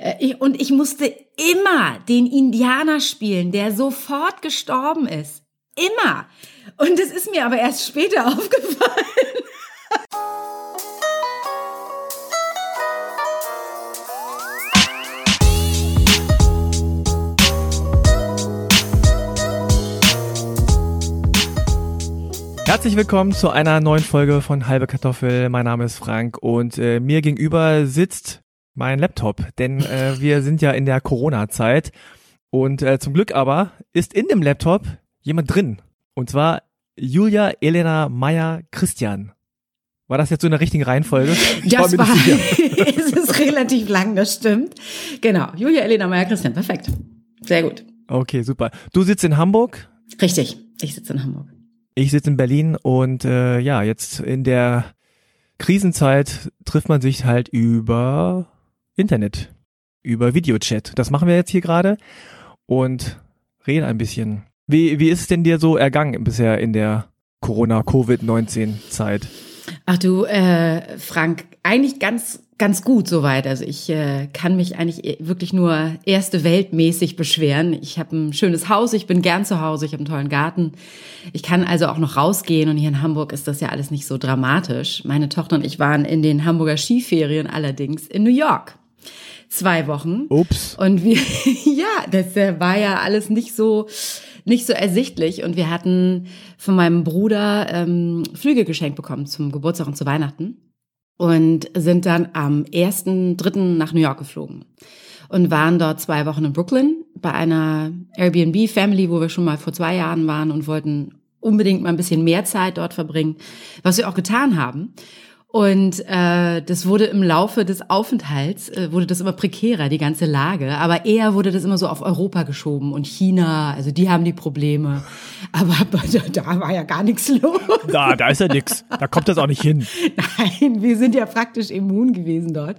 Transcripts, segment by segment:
Äh, und ich musste immer den Indianer spielen, der sofort gestorben ist. Immer. Und es ist mir aber erst später aufgefallen. Herzlich willkommen zu einer neuen Folge von Halbe Kartoffel. Mein Name ist Frank und äh, mir gegenüber sitzt mein Laptop, denn äh, wir sind ja in der Corona-Zeit und äh, zum Glück aber ist in dem Laptop jemand drin und zwar Julia Elena Meyer Christian. War das jetzt so in der richtigen Reihenfolge? Ich das war, es ist relativ lang, das stimmt. Genau, Julia Elena Meyer Christian, perfekt. Sehr gut. Okay, super. Du sitzt in Hamburg? Richtig, ich sitze in Hamburg. Ich sitze in Berlin und äh, ja, jetzt in der Krisenzeit trifft man sich halt über Internet, über Videochat. Das machen wir jetzt hier gerade und reden ein bisschen. Wie, wie ist es denn dir so ergangen bisher in der Corona-Covid-19-Zeit? Ach du, äh, Frank, eigentlich ganz ganz gut soweit. Also ich äh, kann mich eigentlich e, wirklich nur erste Weltmäßig beschweren. Ich habe ein schönes Haus, ich bin gern zu Hause, ich habe einen tollen Garten. Ich kann also auch noch rausgehen und hier in Hamburg ist das ja alles nicht so dramatisch. Meine Tochter und ich waren in den Hamburger Skiferien allerdings in New York. Zwei Wochen. Ups. Und wir, ja, das äh, war ja alles nicht so nicht so ersichtlich. Und wir hatten von meinem Bruder ähm, Flüge geschenkt bekommen zum Geburtstag und zu Weihnachten und sind dann am 1.3. nach New York geflogen und waren dort zwei Wochen in Brooklyn bei einer Airbnb-Family, wo wir schon mal vor zwei Jahren waren und wollten unbedingt mal ein bisschen mehr Zeit dort verbringen, was wir auch getan haben. Und äh, das wurde im Laufe des Aufenthalts, äh, wurde das immer prekärer, die ganze Lage. Aber eher wurde das immer so auf Europa geschoben und China, also die haben die Probleme. Aber da, da war ja gar nichts los. Da, da ist ja nichts. Da kommt das auch nicht hin. Nein, wir sind ja praktisch immun gewesen dort.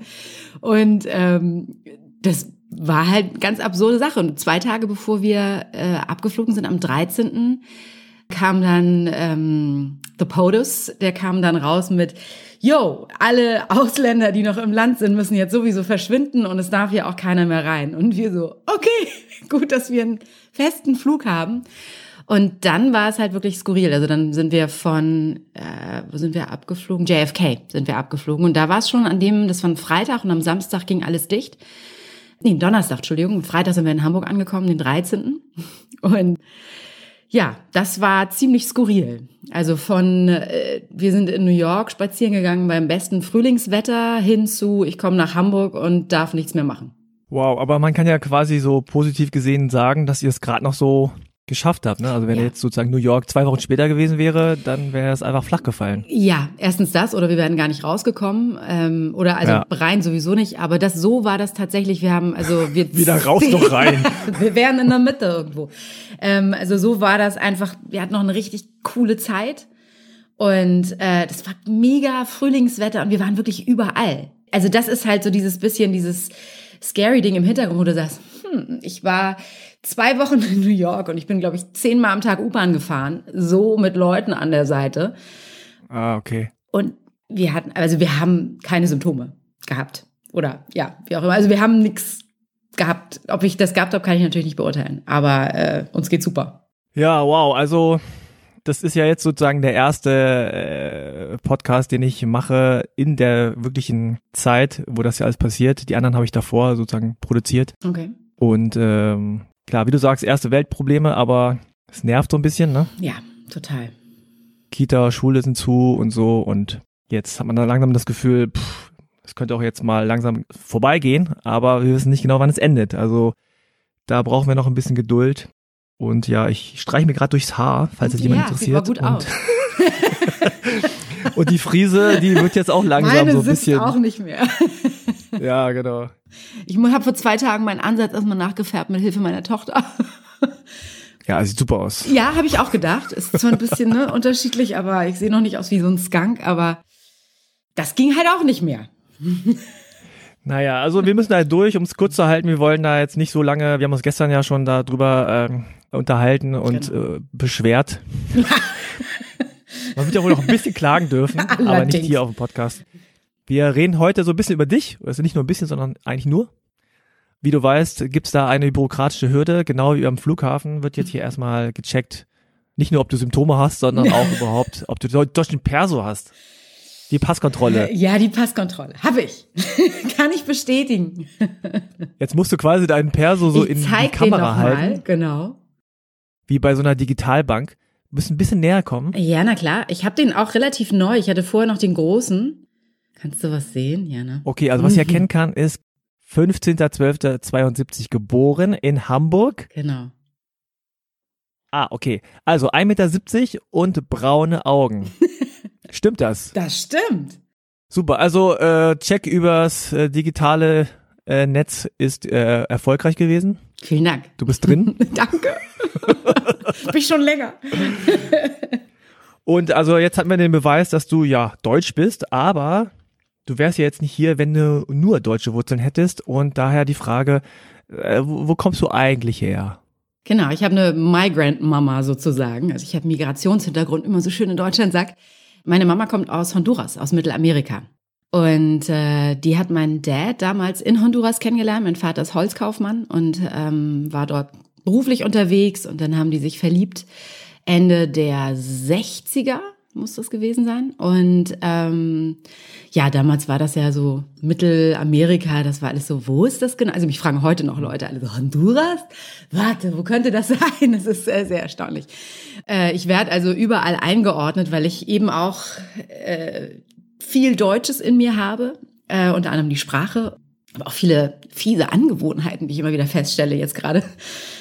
Und ähm, das war halt ganz absurde Sache. Und zwei Tage bevor wir äh, abgeflogen sind, am 13., kam dann ähm, The POTUS, der kam dann raus mit yo, alle Ausländer, die noch im Land sind, müssen jetzt sowieso verschwinden und es darf hier auch keiner mehr rein. Und wir so, okay, gut, dass wir einen festen Flug haben. Und dann war es halt wirklich skurril. Also dann sind wir von, äh, wo sind wir abgeflogen? JFK sind wir abgeflogen. Und da war es schon an dem, das war Freitag und am Samstag ging alles dicht. Nee, Donnerstag, Entschuldigung. Freitag sind wir in Hamburg angekommen, den 13. Und ja, das war ziemlich skurril. Also von, äh, wir sind in New York spazieren gegangen beim besten Frühlingswetter hin zu, ich komme nach Hamburg und darf nichts mehr machen. Wow, aber man kann ja quasi so positiv gesehen sagen, dass ihr es gerade noch so geschafft habt. Ne? Also wenn ja. jetzt sozusagen New York zwei Wochen später gewesen wäre, dann wäre es einfach flach gefallen. Ja, erstens das oder wir wären gar nicht rausgekommen ähm, oder also ja. rein sowieso nicht. Aber das so war das tatsächlich. Wir haben also wir wieder raus noch rein. wir wären in der Mitte irgendwo. Ähm, also so war das einfach. Wir hatten noch eine richtig coole Zeit und äh, das war mega Frühlingswetter und wir waren wirklich überall. Also das ist halt so dieses bisschen dieses scary Ding im Hintergrund, wo du sagst, hm, ich war zwei Wochen in New York und ich bin, glaube ich, zehnmal am Tag U-Bahn gefahren, so mit Leuten an der Seite. Ah, okay. Und wir hatten, also wir haben keine Symptome gehabt. Oder ja, wie auch immer. Also wir haben nichts gehabt. Ob ich das gehabt habe, kann ich natürlich nicht beurteilen. Aber äh, uns geht's super. Ja, wow. Also das ist ja jetzt sozusagen der erste äh, Podcast, den ich mache in der wirklichen Zeit, wo das ja alles passiert. Die anderen habe ich davor sozusagen produziert. Okay. Und ähm, Klar, wie du sagst, erste Weltprobleme, aber es nervt so ein bisschen, ne? Ja, total. Kita, Schule sind zu und so und jetzt hat man da langsam das Gefühl, pff, es könnte auch jetzt mal langsam vorbeigehen, aber wir wissen nicht genau, wann es endet. Also da brauchen wir noch ein bisschen Geduld. Und ja, ich streiche mir gerade durchs Haar, falls es jemand ja, interessiert. Sieht mal gut und, aus. und die Friese, die wird jetzt auch langsam Meine so ein bisschen. auch nicht mehr. ja, genau. Ich habe vor zwei Tagen meinen Ansatz erstmal nachgefärbt mit Hilfe meiner Tochter. Ja, sieht super aus. Ja, habe ich auch gedacht. Ist zwar ein bisschen ne, unterschiedlich, aber ich sehe noch nicht aus wie so ein Skunk, aber das ging halt auch nicht mehr. Naja, also wir müssen halt durch, um es kurz zu halten. Wir wollen da jetzt nicht so lange, wir haben uns gestern ja schon darüber äh, unterhalten und genau. äh, beschwert. Man wird ja wohl noch ein bisschen klagen dürfen, aber nicht hier auf dem Podcast. Wir reden heute so ein bisschen über dich, also nicht nur ein bisschen, sondern eigentlich nur. Wie du weißt, gibt's da eine bürokratische Hürde, genau wie am Flughafen wird jetzt hier erstmal gecheckt, nicht nur, ob du Symptome hast, sondern auch überhaupt, ob du deutschen Perso hast. Die Passkontrolle. Ja, die Passkontrolle. Habe ich. Kann ich bestätigen. Jetzt musst du quasi deinen Perso so ich in die Kamera den halten, Mal. Genau. wie bei so einer Digitalbank. Musst ein bisschen näher kommen. Ja, na klar. Ich habe den auch relativ neu. Ich hatte vorher noch den großen. Kannst du was sehen? Ja, ne? Okay, also was ich erkennen kann, ist 15.12.72 geboren in Hamburg. Genau. Ah, okay. Also 1,70 Meter und braune Augen. Stimmt das? Das stimmt. Super. Also äh, Check übers äh, digitale äh, Netz ist äh, erfolgreich gewesen. Vielen Dank. Du bist drin. Danke. Bin ich schon länger. Und also jetzt hatten wir den Beweis, dass du ja deutsch bist, aber du wärst ja jetzt nicht hier, wenn du nur deutsche Wurzeln hättest. Und daher die Frage, äh, wo, wo kommst du eigentlich her? Genau, ich habe eine Migrant Mama sozusagen. Also ich habe Migrationshintergrund, immer so schön in Deutschland sagt. Meine Mama kommt aus Honduras, aus Mittelamerika. Und äh, die hat meinen Dad damals in Honduras kennengelernt. Mein Vater ist Holzkaufmann und ähm, war dort beruflich unterwegs. Und dann haben die sich verliebt. Ende der 60er muss das gewesen sein. Und ähm, ja, damals war das ja so Mittelamerika, das war alles so, wo ist das genau? Also mich fragen heute noch Leute alle so, Honduras? Warte, wo könnte das sein? Das ist sehr, sehr erstaunlich. Äh, ich werde also überall eingeordnet, weil ich eben auch äh, viel Deutsches in mir habe, äh, unter anderem die Sprache, aber auch viele fiese Angewohnheiten, die ich immer wieder feststelle jetzt gerade.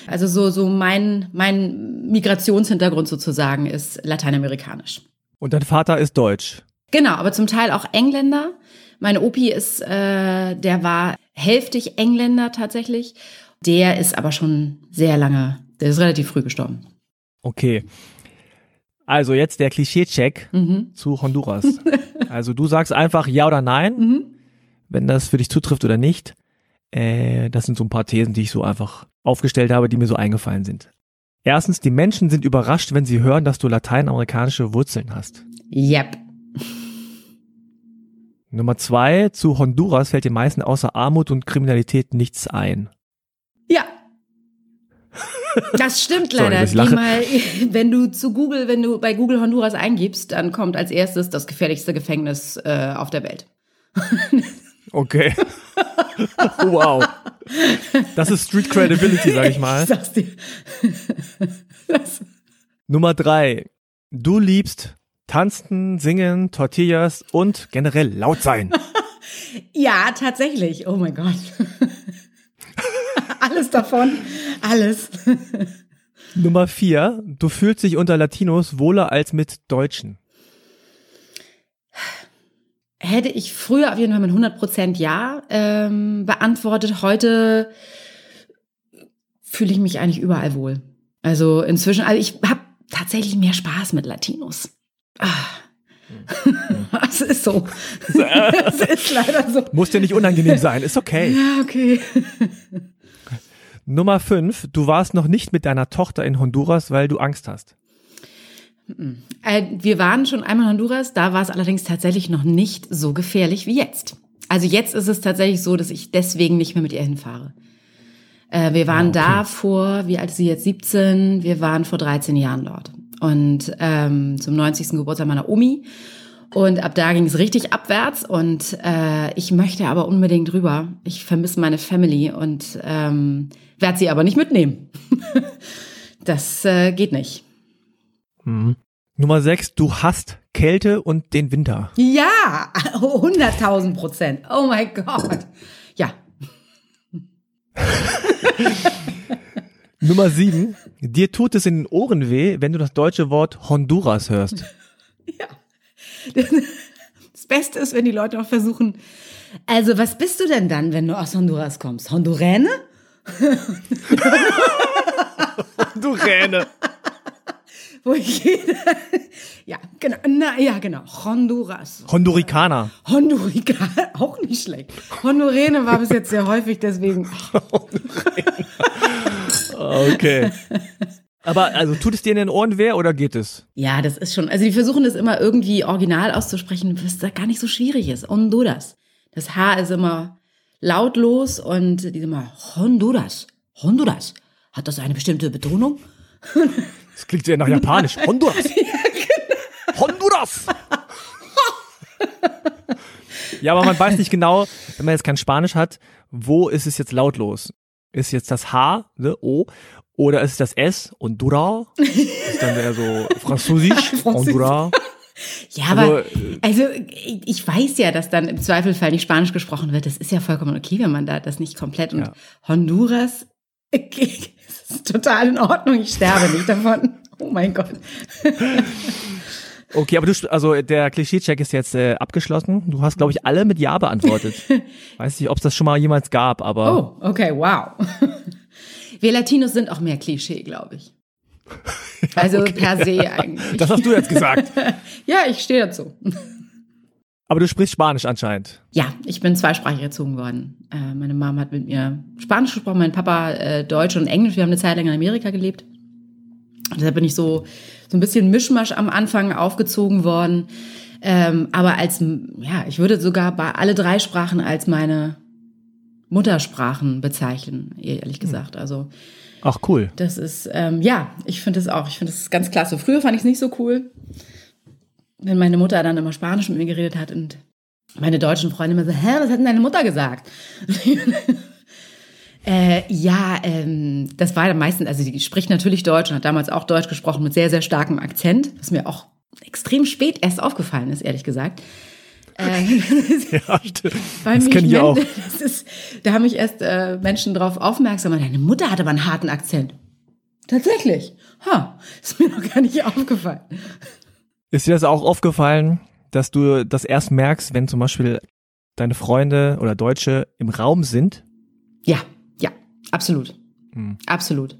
Also so, so mein, mein Migrationshintergrund sozusagen ist lateinamerikanisch. Und dein Vater ist deutsch. Genau, aber zum Teil auch Engländer. Mein Opi ist, äh, der war hälftig Engländer tatsächlich. Der ist aber schon sehr lange, der ist relativ früh gestorben. Okay. Also jetzt der Klischee-Check Mhm. zu Honduras. also du sagst einfach ja oder nein, Mhm. wenn das für dich zutrifft oder nicht. Äh, das sind so ein paar Thesen, die ich so einfach aufgestellt habe, die mir so eingefallen sind. Erstens, die Menschen sind überrascht, wenn sie hören, dass du lateinamerikanische Wurzeln hast. Yep. Nummer zwei, zu Honduras fällt den meisten außer Armut und Kriminalität nichts ein. Ja. Das stimmt Sorry, leider. ich Geh mal, wenn du zu Google, wenn du bei Google Honduras eingibst, dann kommt als erstes das gefährlichste Gefängnis äh, auf der Welt. Okay. wow. Das ist Street Credibility, sag ich mal. Ich sag's dir. Nummer drei. Du liebst tanzen, singen, Tortillas und generell laut sein. ja, tatsächlich. Oh mein Gott. Alles davon. Alles. Nummer vier. Du fühlst dich unter Latinos wohler als mit Deutschen. Hätte ich früher auf jeden Fall mit 100% Ja ähm, beantwortet. Heute fühle ich mich eigentlich überall wohl. Also inzwischen, also ich habe tatsächlich mehr Spaß mit Latinos. Ah. Es ist so. Es ist leider so. Muss dir nicht unangenehm sein, ist okay. Ja, okay. Nummer fünf. Du warst noch nicht mit deiner Tochter in Honduras, weil du Angst hast. Äh, Wir waren schon einmal in Honduras, da war es allerdings tatsächlich noch nicht so gefährlich wie jetzt. Also jetzt ist es tatsächlich so, dass ich deswegen nicht mehr mit ihr hinfahre. Äh, Wir waren da vor, wie alt ist sie jetzt? 17. Wir waren vor 13 Jahren dort. Und ähm, zum 90. Geburtstag meiner Omi. Und ab da ging es richtig abwärts. Und äh, ich möchte aber unbedingt rüber. Ich vermisse meine Family und ähm, werde sie aber nicht mitnehmen. das äh, geht nicht. Mhm. Nummer sechs. Du hast Kälte und den Winter. Ja, 100.000 Prozent. Oh mein Gott. Ja, Nummer sieben. Dir tut es in den Ohren weh, wenn du das deutsche Wort Honduras hörst. das Beste ist, wenn die Leute auch versuchen, also was bist du denn dann, wenn du aus Honduras kommst? Honduräne? Du Räne. Wo ich ja, genau, na, ja, genau, Honduras. Hondurikaner. Hondurika, auch nicht schlecht. Honduräne war bis jetzt sehr häufig, deswegen. Okay. Aber also tut es dir in den Ohren weh oder geht es? Ja, das ist schon, also die versuchen das immer irgendwie original auszusprechen, was da gar nicht so schwierig ist. Honduras. Das H ist immer lautlos und die immer Honduras, Honduras. Hat das eine bestimmte Betonung? Das klingt sehr nach Japanisch. Honduras. Honduras. ja, aber man weiß nicht genau, wenn man jetzt kein Spanisch hat, wo ist es jetzt lautlos? Ist jetzt das H, ne, O, oder ist es das S und Dura? Ist dann eher so französisch, Honduras. Ja, aber also ich weiß ja, dass dann im Zweifelfall nicht Spanisch gesprochen wird. Das ist ja vollkommen okay, wenn man da das nicht komplett und Ja. Honduras okay, ist total in Ordnung. Ich sterbe nicht davon. Oh mein Gott. Okay, aber du, also der Klischee-Check ist jetzt äh, abgeschlossen. Du hast, glaube ich, alle mit Ja beantwortet. Weiß nicht, ob es das schon mal jemals gab, aber Oh, okay, wow. Wir Latinos sind auch mehr Klischee, glaube ich. Also per se eigentlich. das hast du jetzt gesagt. ja, ich stehe dazu. Aber du sprichst Spanisch anscheinend. Ja, ich bin zweisprachig erzogen worden. Äh, meine Mom hat mit mir Spanisch gesprochen, mein Papa äh, Deutsch und Englisch. Wir haben eine Zeit lang in Amerika gelebt. Und deshalb bin ich so, so ein bisschen Mischmasch am Anfang aufgezogen worden. Ähm, aber als, ja, ich würde sogar bei alle drei Sprachen als meine Muttersprachen bezeichnen, ehrlich gesagt. Also Ach cool. das ist, ähm, ja, ich finde das auch. Ich finde das ganz klasse. Früher fand ich es nicht so cool, wenn meine Mutter dann immer Spanisch mit mir geredet hat und meine deutschen Freunde immer so, hä, was hat denn deine Mutter gesagt? äh, ja, ähm, das war dann meistens, also die spricht natürlich Deutsch und hat damals auch Deutsch gesprochen mit sehr, sehr starkem Akzent, was mir auch extrem spät erst aufgefallen ist, ehrlich gesagt. Äh, Ja, stimmt. das kenne ich auch. Ist, da haben mich erst äh, Menschen drauf aufmerksam gemacht. Deine Mutter hat aber einen harten Akzent. Tatsächlich. Ha, ist mir noch gar nicht aufgefallen. Ist dir das auch aufgefallen, dass du das erst merkst, wenn zum Beispiel deine Freunde oder Deutsche im Raum sind Ja, ja, absolut. Absolut.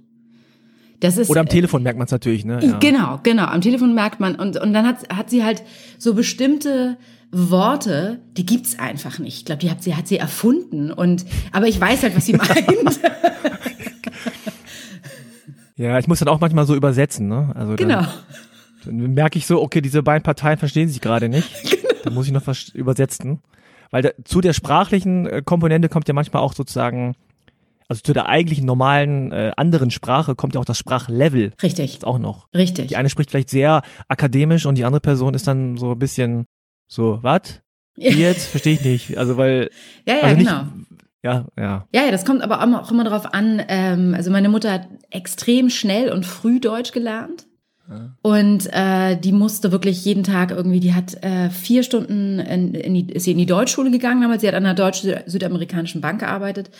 Das ist Hm. oder am Telefon merkt man es natürlich, ne? Ja. Genau, genau. Am Telefon merkt man und und dann hat hat sie halt so bestimmte Worte, die gibt's einfach nicht. Ich glaube, die hat sie hat sie erfunden und aber ich weiß halt, was sie meint. ja, ich muss dann auch manchmal so übersetzen, ne? Also dann, genau. dann merke ich so, okay, diese beiden Parteien verstehen sich gerade nicht. Da muss ich noch was übersetzen, weil da, zu der sprachlichen äh, Komponente kommt ja manchmal auch sozusagen also zu der eigentlichen normalen äh, anderen Sprache kommt ja auch das Sprachlevel Richtig. auch noch. Richtig. Die eine spricht vielleicht sehr akademisch und die andere Person ist dann so ein bisschen so, was? Jetzt? Verstehe ich nicht. Also weil, Ja, ja, also nicht, genau. ja, ja. Ja, ja, das kommt aber auch immer, darauf an. Ähm, also meine Mutter hat extrem schnell und früh Deutsch gelernt. Und äh, die musste wirklich jeden Tag irgendwie, die hat äh, vier Stunden in, in die, ist sie in die Deutschschule gegangen damals. Sie hat an einer deutsch-südamerikanischen Bank gearbeitet,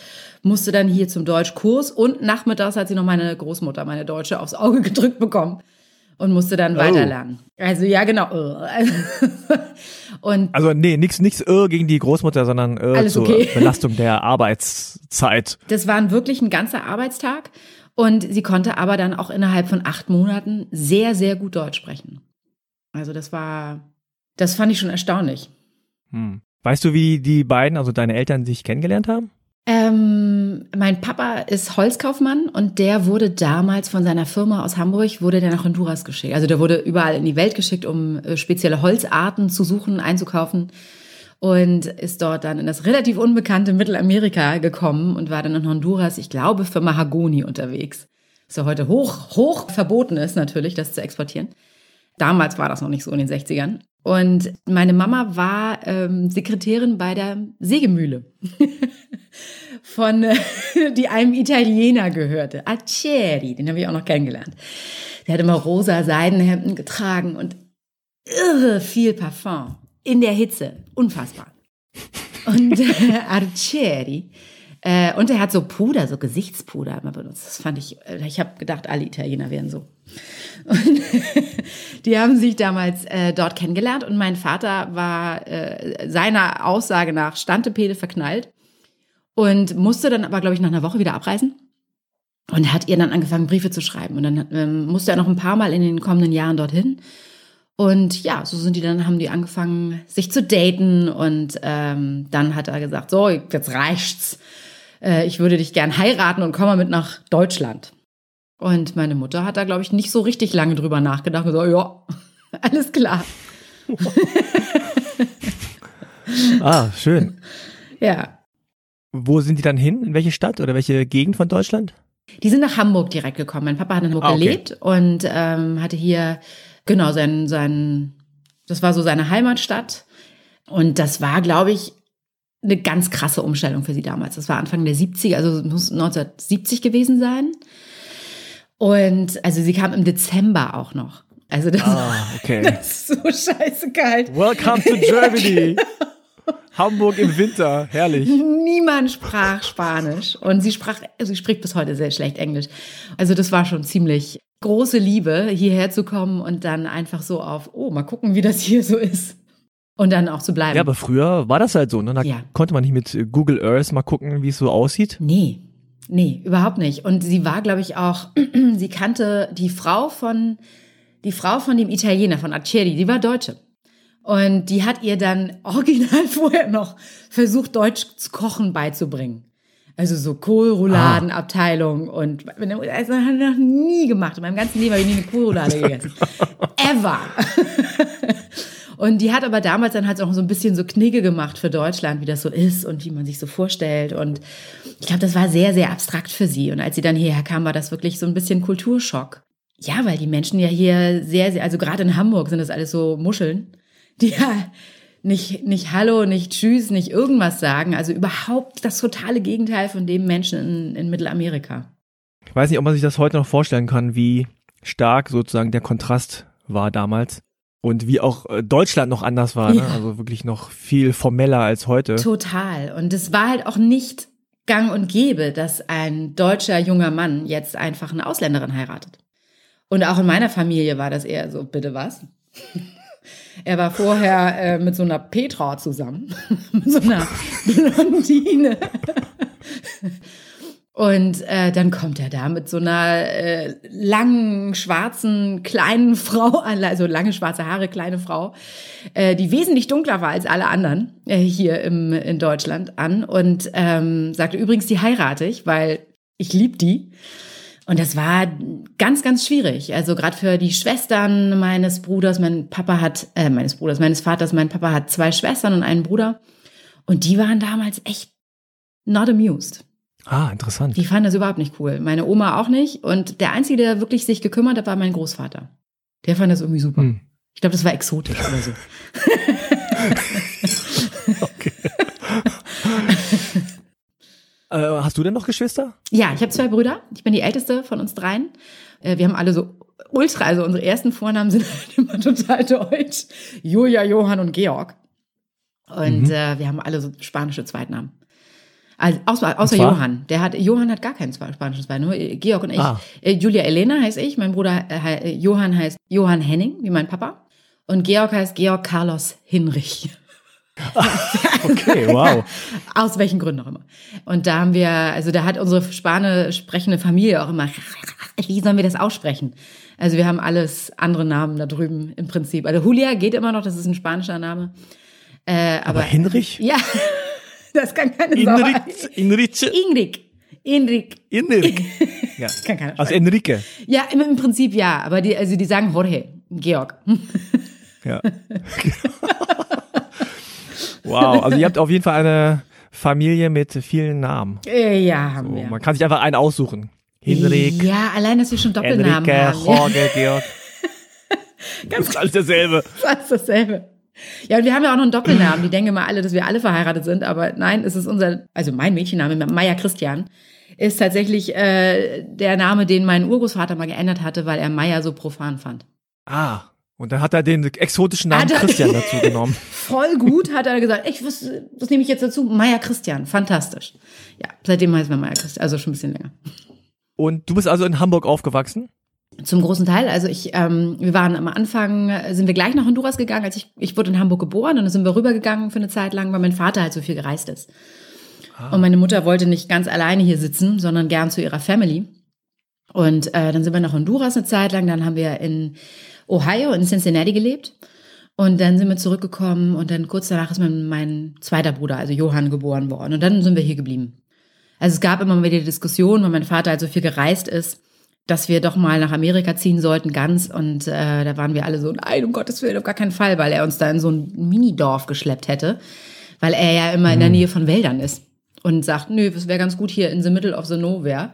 musste dann hier zum Deutschkurs und nachmittags hat sie noch meine Großmutter, meine Deutsche, aufs Auge gedrückt bekommen und musste dann weiterlernen. Also ja, genau. Und Also nee, nichts nix äh, gegen die Großmutter, sondern äh, Alles zur okay. Belastung der Arbeitszeit. Das waren wirklich ein ganzer Arbeitstag. Und sie konnte aber dann auch innerhalb von acht Monaten sehr, sehr gut Deutsch sprechen. Also das war, das fand ich schon erstaunlich. Hm. Weißt du, wie die beiden, also deine Eltern, sich kennengelernt haben? Ähm, mein Papa ist Holzkaufmann und der wurde damals von seiner Firma aus Hamburg, wurde der nach Honduras geschickt. Also der wurde überall in die Welt geschickt, um äh, spezielle Holzarten zu suchen, einzukaufen. Und ist dort dann in das relativ unbekannte Mittelamerika gekommen und war dann in Honduras, ich glaube, für Mahagoni unterwegs. Was ja heute hoch, hoch verboten ist, natürlich, das zu exportieren. Damals war das noch nicht so in den 60ern. Und meine Mama war ähm, Sekretärin bei der Sägemühle. Von, äh, die einem Italiener gehörte. Aceri, den habe ich auch noch kennengelernt. Der hat immer rosa Seidenhemden getragen und irre viel Parfum. In der Hitze. Unfassbar. Und äh, Arcieri. Äh, und er hat so Puder, so Gesichtspuder immer benutzt. Das fand ich, äh, ich habe gedacht, alle Italiener wären so. Und die haben sich damals äh, dort kennengelernt und mein Vater war äh, seiner Aussage nach Stantepede verknallt und musste dann aber, glaube ich, nach einer Woche wieder abreisen und hat ihr dann angefangen, Briefe zu schreiben. Und dann ähm, musste er noch ein paar Mal in den kommenden Jahren dorthin. Und ja, so sind die dann, haben die angefangen, sich zu daten. Und ähm, dann hat er gesagt, so, jetzt reicht's. Äh, ich würde dich gern heiraten und komme mit nach Deutschland. Und meine Mutter hat da, glaube ich, nicht so richtig lange drüber nachgedacht. Und so, ja, alles klar. Ah, schön. Ja. wo sind die dann hin? In welche Stadt oder welche Gegend von Deutschland? Die sind nach Hamburg direkt gekommen. Mein Papa hat in Hamburg Ah, okay. gelebt und ähm, hatte hier, genau, sein, sein, das war so seine Heimatstadt. Und das war, glaube ich, eine ganz krasse Umstellung für sie damals. Das war Anfang der 70er, also es muss 1970 gewesen sein. Und also sie kam im Dezember auch noch. Also das, Ah, okay. das ist so scheiße kalt. Welcome to Germany. Hamburg im Winter, herrlich. Niemand sprach Spanisch und sie sprach, sie spricht bis heute sehr schlecht Englisch. Also das war schon ziemlich große Liebe, hierher zu kommen und dann einfach so auf, oh, mal gucken, wie das hier so ist. Und dann auch zu bleiben. Ja, aber früher war das halt so, ne? Da Ja. konnte man nicht mit Google Earth mal gucken, wie es so aussieht. Nee, nee, überhaupt nicht. Und sie war, glaube ich, auch, sie kannte die Frau von, die Frau von dem Italiener, von Aceri, die war Deutsche. Und die hat ihr dann original vorher noch versucht, Deutsch zu kochen beizubringen. Also so Kohlrouladenabteilung und also hat noch nie gemacht. In meinem ganzen Leben habe ich nie eine Kohlroulade gegessen. Ever. Und die hat aber damals dann halt auch so ein bisschen so Knigge gemacht für Deutschland, wie das so ist und wie man sich so vorstellt. Und ich glaube, das war sehr, sehr abstrakt für sie. Und als sie dann hierher kam, war das wirklich so ein bisschen Kulturschock. Ja, weil die Menschen ja hier sehr, sehr, also gerade in Hamburg sind das alles so Muscheln, die ja nicht, nicht Hallo, nicht Tschüss, nicht irgendwas sagen. Also überhaupt das totale Gegenteil von dem Menschen in, in Mittelamerika. Ich weiß nicht, ob man sich das heute noch vorstellen kann, wie stark sozusagen der Kontrast war damals. Und wie auch äh, Deutschland noch anders war, ne? Ja. also wirklich noch viel formeller als heute. Total. Und es war halt auch nicht gang und gäbe, dass ein deutscher junger Mann jetzt einfach eine Ausländerin heiratet. Und auch in meiner Familie war das eher so, bitte was? Er war vorher äh, mit so einer Petra zusammen, mit so einer Blondine. Und äh, dann kommt er da mit so einer äh, langen, schwarzen, kleinen Frau, also lange schwarze Haare, kleine Frau, äh, die wesentlich dunkler war als alle anderen äh, hier im, in Deutschland an und ähm, sagte übrigens, die heirate ich, weil ich lieb die. Und das war ganz, ganz schwierig. Also gerade für die Schwestern meines Bruders, mein Papa hat, äh, meines Bruders, meines Vaters, mein Papa hat zwei Schwestern und einen Bruder. Und die waren damals echt not amused. Ah, interessant. Die fanden das überhaupt nicht cool. Meine Oma auch nicht. Und der Einzige, der wirklich sich gekümmert hat, war mein Großvater. Der fand das irgendwie super. Hm. Ich glaube, das war exotisch oder so. Okay. äh, hast du denn noch Geschwister? Ja, ich habe zwei Brüder. Ich bin die älteste von uns dreien. Äh, Wir haben alle so ultra, also unsere ersten Vornamen sind halt immer total deutsch. Julia, Johann und Georg. Und Mhm. äh, wir haben alle so spanische Zweitnamen. Also, außer außer? Johann. Der hat, Johann hat gar keinen zwa- spanischen Zweitnamen, nur äh, Georg und ich. Ah. Äh, Julia Elena heißt ich, mein Bruder äh, äh, Johann heißt Johann Henning, wie mein Papa. Und Georg heißt Georg Carlos Hinrich. Okay, wow. Aus welchen Gründen auch immer. Und da haben wir, also da hat unsere spanisch sprechende Familie auch immer, wie sollen wir das aussprechen? Also wir haben alles andere Namen da drüben im Prinzip. Also Julia geht immer noch, das ist ein spanischer Name. Äh, aber, Aber Hinrich? Ja, das kann keine Sau. Inrich, Inrich, Ingrid. Ingrid. Inrik. Ja. Kann keiner sprechen. Enrique. Ja, im, im Prinzip ja, aber die, also die sagen Jorge, Georg. Ja. wow, also ihr habt auf jeden Fall eine Familie mit vielen Namen. Äh, ja, haben So, wir. man kann sich einfach einen aussuchen. Hinrik, Ja, allein, dass wir schon Doppelnamen Enrique, haben. Jorge, Georg. Das ist alles dasselbe. das ist dasselbe. Ja, und wir haben ja auch noch einen Doppelnamen. Die denken immer alle, dass wir alle verheiratet sind, aber nein, es ist unser, also mein Mädchenname, Maya Christian, ist tatsächlich äh, der Name, den mein Urgroßvater mal geändert hatte, weil er Maya so profan fand. Ah, und dann hat er den exotischen Namen er- Christian dazu genommen. Voll gut, hat er gesagt. Ich, was, was nehme ich jetzt dazu? Maya Christian, fantastisch. Ja, seitdem heißt man Maya Christian, also schon ein bisschen länger. Und du bist also in Hamburg aufgewachsen? Zum großen Teil. Also ich, ähm, wir waren am Anfang, äh, sind wir gleich nach Honduras gegangen, als ich, ich wurde in Hamburg geboren und dann sind wir rübergegangen für eine Zeit lang, weil mein Vater halt so viel gereist ist. Und meine Mutter wollte nicht ganz alleine hier sitzen, sondern gern zu ihrer Family. Und äh, dann sind wir nach Honduras eine Zeit lang, dann haben wir in Ohio, in Cincinnati gelebt. Und dann sind wir zurückgekommen und dann kurz danach ist mein, mein zweiter Bruder, also Johann, geboren worden. Und dann sind wir hier geblieben. Also es gab immer wieder die Diskussion, weil mein Vater halt so viel gereist ist, dass wir doch mal nach Amerika ziehen sollten, ganz. Und äh, da waren wir alle so, nein, um Gottes Willen, auf gar keinen Fall, weil er uns da in so ein Minidorf geschleppt hätte, weil er ja immer in der Nähe von Wäldern ist. und sagt, nö, es wäre ganz gut hier in the middle of the nowhere.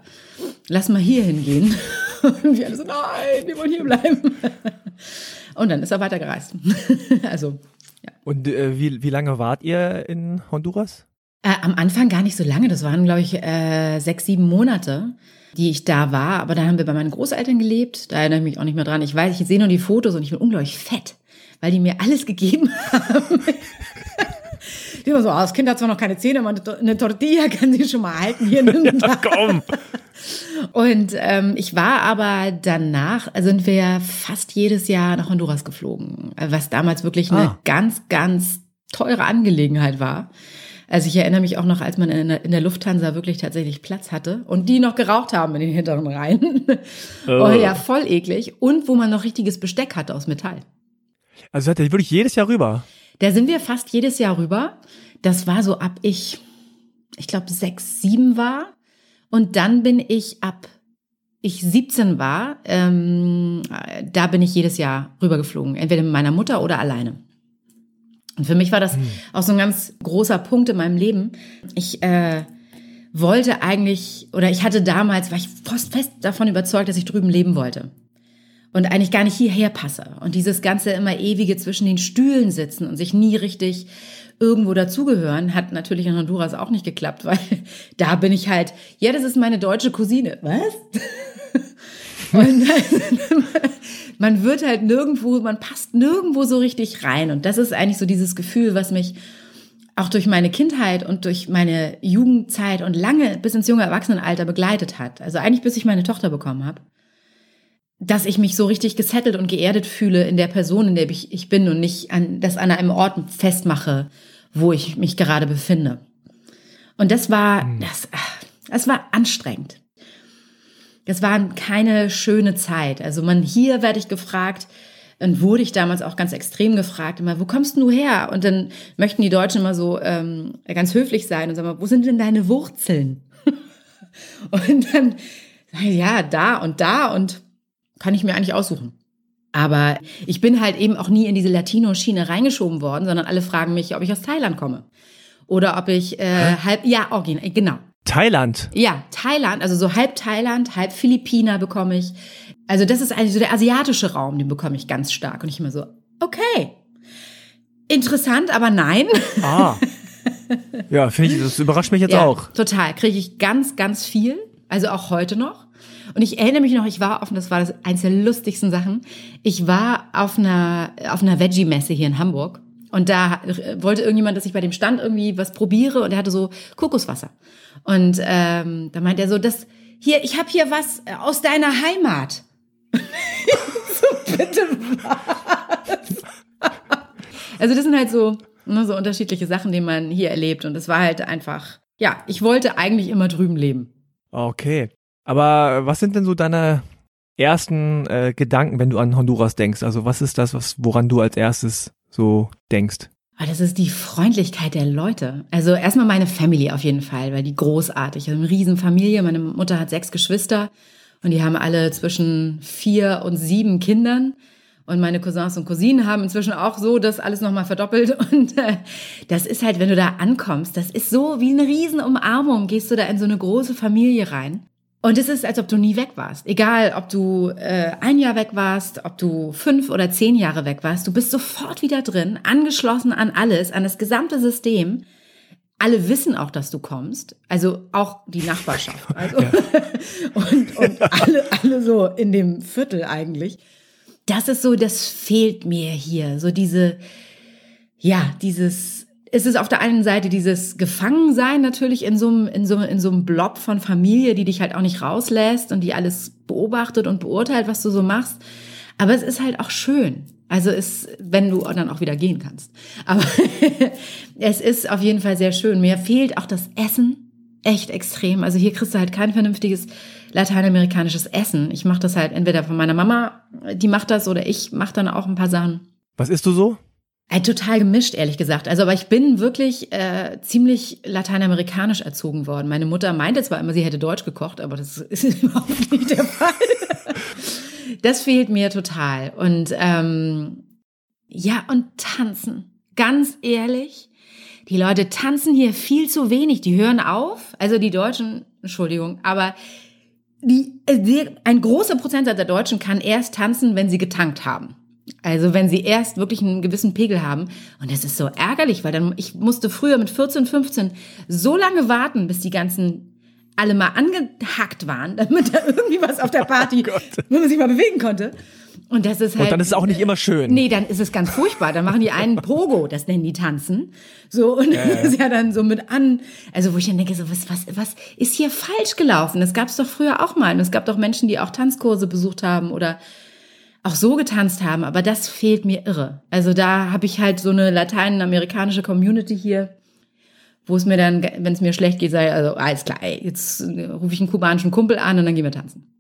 Lass mal hier hingehen. Und wir alle so, nein, wir wollen hier bleiben. Und dann ist er weitergereist. also, ja. Und äh, wie, wie lange wart ihr in Honduras? Äh, am Anfang gar nicht so lange. Das waren, glaube ich, äh, sechs, sieben Monate, die ich da war. Aber da haben wir bei meinen Großeltern gelebt. Da erinnere ich mich auch nicht mehr dran. Ich weiß, ich sehe nur die Fotos und ich bin unglaublich fett, weil die mir alles gegeben haben. die immer so, oh, das Kind hat zwar noch keine Zähne, aber eine Tortilla kann sie schon mal halten hier. ja, komm. Und ähm, ich war aber danach, also sind wir fast jedes Jahr nach Honduras geflogen, was damals wirklich eine ah. ganz, ganz teure Angelegenheit war. Also ich erinnere mich auch noch, als man in der, in der, Lufthansa wirklich tatsächlich Platz hatte und die noch geraucht haben in den hinteren Reihen. Oh. oh ja, voll eklig. Und wo man noch richtiges Besteck hatte aus Metall. Also seid ihr wirklich jedes Jahr rüber? Da sind wir fast jedes Jahr rüber. Das war so ab ich, ich glaube, sechs, sieben war. Und dann bin ich ab ich 17 war, ähm, da bin ich jedes Jahr rübergeflogen, entweder mit meiner Mutter oder alleine. Und für mich war das hm. auch so ein ganz großer Punkt in meinem Leben. Ich äh, wollte eigentlich, oder ich hatte damals, war ich fast fest davon überzeugt, dass ich drüben leben wollte. Und eigentlich gar nicht hierher passe. Und dieses ganze immer ewige zwischen den Stühlen sitzen und sich nie richtig irgendwo dazugehören, hat natürlich in Honduras auch nicht geklappt, weil da bin ich halt, ja, das ist meine deutsche Cousine. Was? Und man wird halt nirgendwo, man passt nirgendwo so richtig rein. Und das ist eigentlich so dieses Gefühl, was mich auch durch meine Kindheit und durch meine Jugendzeit und lange bis ins junge Erwachsenenalter begleitet hat. Also eigentlich bis ich meine Tochter bekommen habe. Dass ich mich so richtig gesettelt und geerdet fühle in der Person, in der ich, ich bin und nicht an, das an einem Ort festmache, wo ich mich gerade befinde. Und das war, hm. das, das war anstrengend. Das war keine schöne Zeit. Also man, hier werde ich gefragt, und wurde ich damals auch ganz extrem gefragt, immer, wo kommst du her? Und dann möchten die Deutschen immer so ähm, ganz höflich sein und sagen, wo sind denn deine Wurzeln? und dann, ja, da und da und kann ich mir eigentlich aussuchen. Aber ich bin halt eben auch nie in diese Latino-Schiene reingeschoben worden, sondern alle fragen mich, ob ich aus Thailand komme. Oder ob ich äh, halb, ja, original, genau. Thailand? Ja, Thailand, also so halb Thailand, halb Philippiner bekomme ich. Also das ist eigentlich so der asiatische Raum, den bekomme ich ganz stark. Und ich immer so, okay, interessant, aber nein. Ah. Ja, finde ich, das überrascht mich jetzt ja, auch. Total, kriege ich ganz, ganz viel. Also auch heute noch. Und ich erinnere mich noch, ich war auf, das war das eines der lustigsten Sachen. Ich war auf einer, auf einer Veggie-Messe hier in Hamburg. Und da wollte irgendjemand, dass ich bei dem Stand irgendwie was probiere und er hatte so Kokoswasser. Und ähm, da meint er so, das hier, ich habe hier was aus deiner Heimat. so, bitte was? Also das sind halt so, ne, so unterschiedliche Sachen, die man hier erlebt. Und es war halt einfach, ja, ich wollte eigentlich immer drüben leben. Okay. Aber was sind denn so deine ersten äh, Gedanken, wenn du an Honduras denkst? Also was ist das, was, woran du als erstes so denkst? Ah, das ist die Freundlichkeit der Leute. Also erstmal meine Family auf jeden Fall, weil die großartig. Also eine Riesenfamilie. Meine Mutter hat sechs Geschwister und die haben alle zwischen vier und sieben Kindern. Und meine Cousins und Cousinen haben inzwischen auch so das alles nochmal verdoppelt. Und äh, das ist halt, wenn du da ankommst, das ist so wie eine Riesenumarmung. Gehst du da in so eine große Familie rein. Und es ist, als ob du nie weg warst. Egal, ob du äh, ein Jahr weg warst, ob du fünf oder zehn Jahre weg warst, du bist sofort wieder drin, angeschlossen an alles, an das gesamte System. Alle wissen auch, dass du kommst, also auch die Nachbarschaft. Also, ja. und, und alle, alle so in dem Viertel eigentlich. Das ist so, das fehlt mir hier. So diese, ja, dieses es ist auf der einen Seite dieses Gefangensein natürlich in so einem, in so, in so einem Blob von Familie, die dich halt auch nicht rauslässt und die alles beobachtet und beurteilt, was du so machst. Aber es ist halt auch schön. Also es, wenn du dann auch wieder gehen kannst. Aber es ist auf jeden Fall sehr schön. Mir fehlt auch das Essen echt extrem. Also hier kriegst du halt kein vernünftiges lateinamerikanisches Essen. Ich mache das halt entweder von meiner Mama, die macht das, oder ich mache dann auch ein paar Sachen. Was isst du so? Äh, total gemischt, ehrlich gesagt. Also, aber ich bin wirklich äh, ziemlich lateinamerikanisch erzogen worden. Meine Mutter meinte zwar immer, sie hätte Deutsch gekocht, aber das ist überhaupt nicht der Fall. das fehlt mir total. Und ähm, ja, und tanzen. Ganz ehrlich, die Leute tanzen hier viel zu wenig. Die hören auf. Also die Deutschen, Entschuldigung, aber die, die, ein großer Prozentsatz der Deutschen kann erst tanzen, wenn sie getankt haben. Also wenn sie erst wirklich einen gewissen Pegel haben. Und das ist so ärgerlich, weil dann, ich musste früher mit 14, 15 so lange warten, bis die ganzen alle mal angehackt waren, damit da irgendwie was auf der Party, oh wenn man sich mal bewegen konnte. Und das ist halt. Und dann ist es auch nicht immer schön. Nee, dann ist es ganz furchtbar. Dann machen die einen Pogo, das nennen die tanzen. So, und das ist ja dann so mit an. Also, wo ich dann denke, so, was, was, was ist hier falsch gelaufen? Das gab es doch früher auch mal. Und es gab doch Menschen, die auch Tanzkurse besucht haben oder auch so getanzt haben. Aber das fehlt mir irre. Also, da habe ich halt so eine lateinamerikanische Community hier, wo es mir dann, wenn es mir schlecht geht, sei, also, alles klar, ey, jetzt rufe ich einen kubanischen Kumpel an und dann gehen wir tanzen.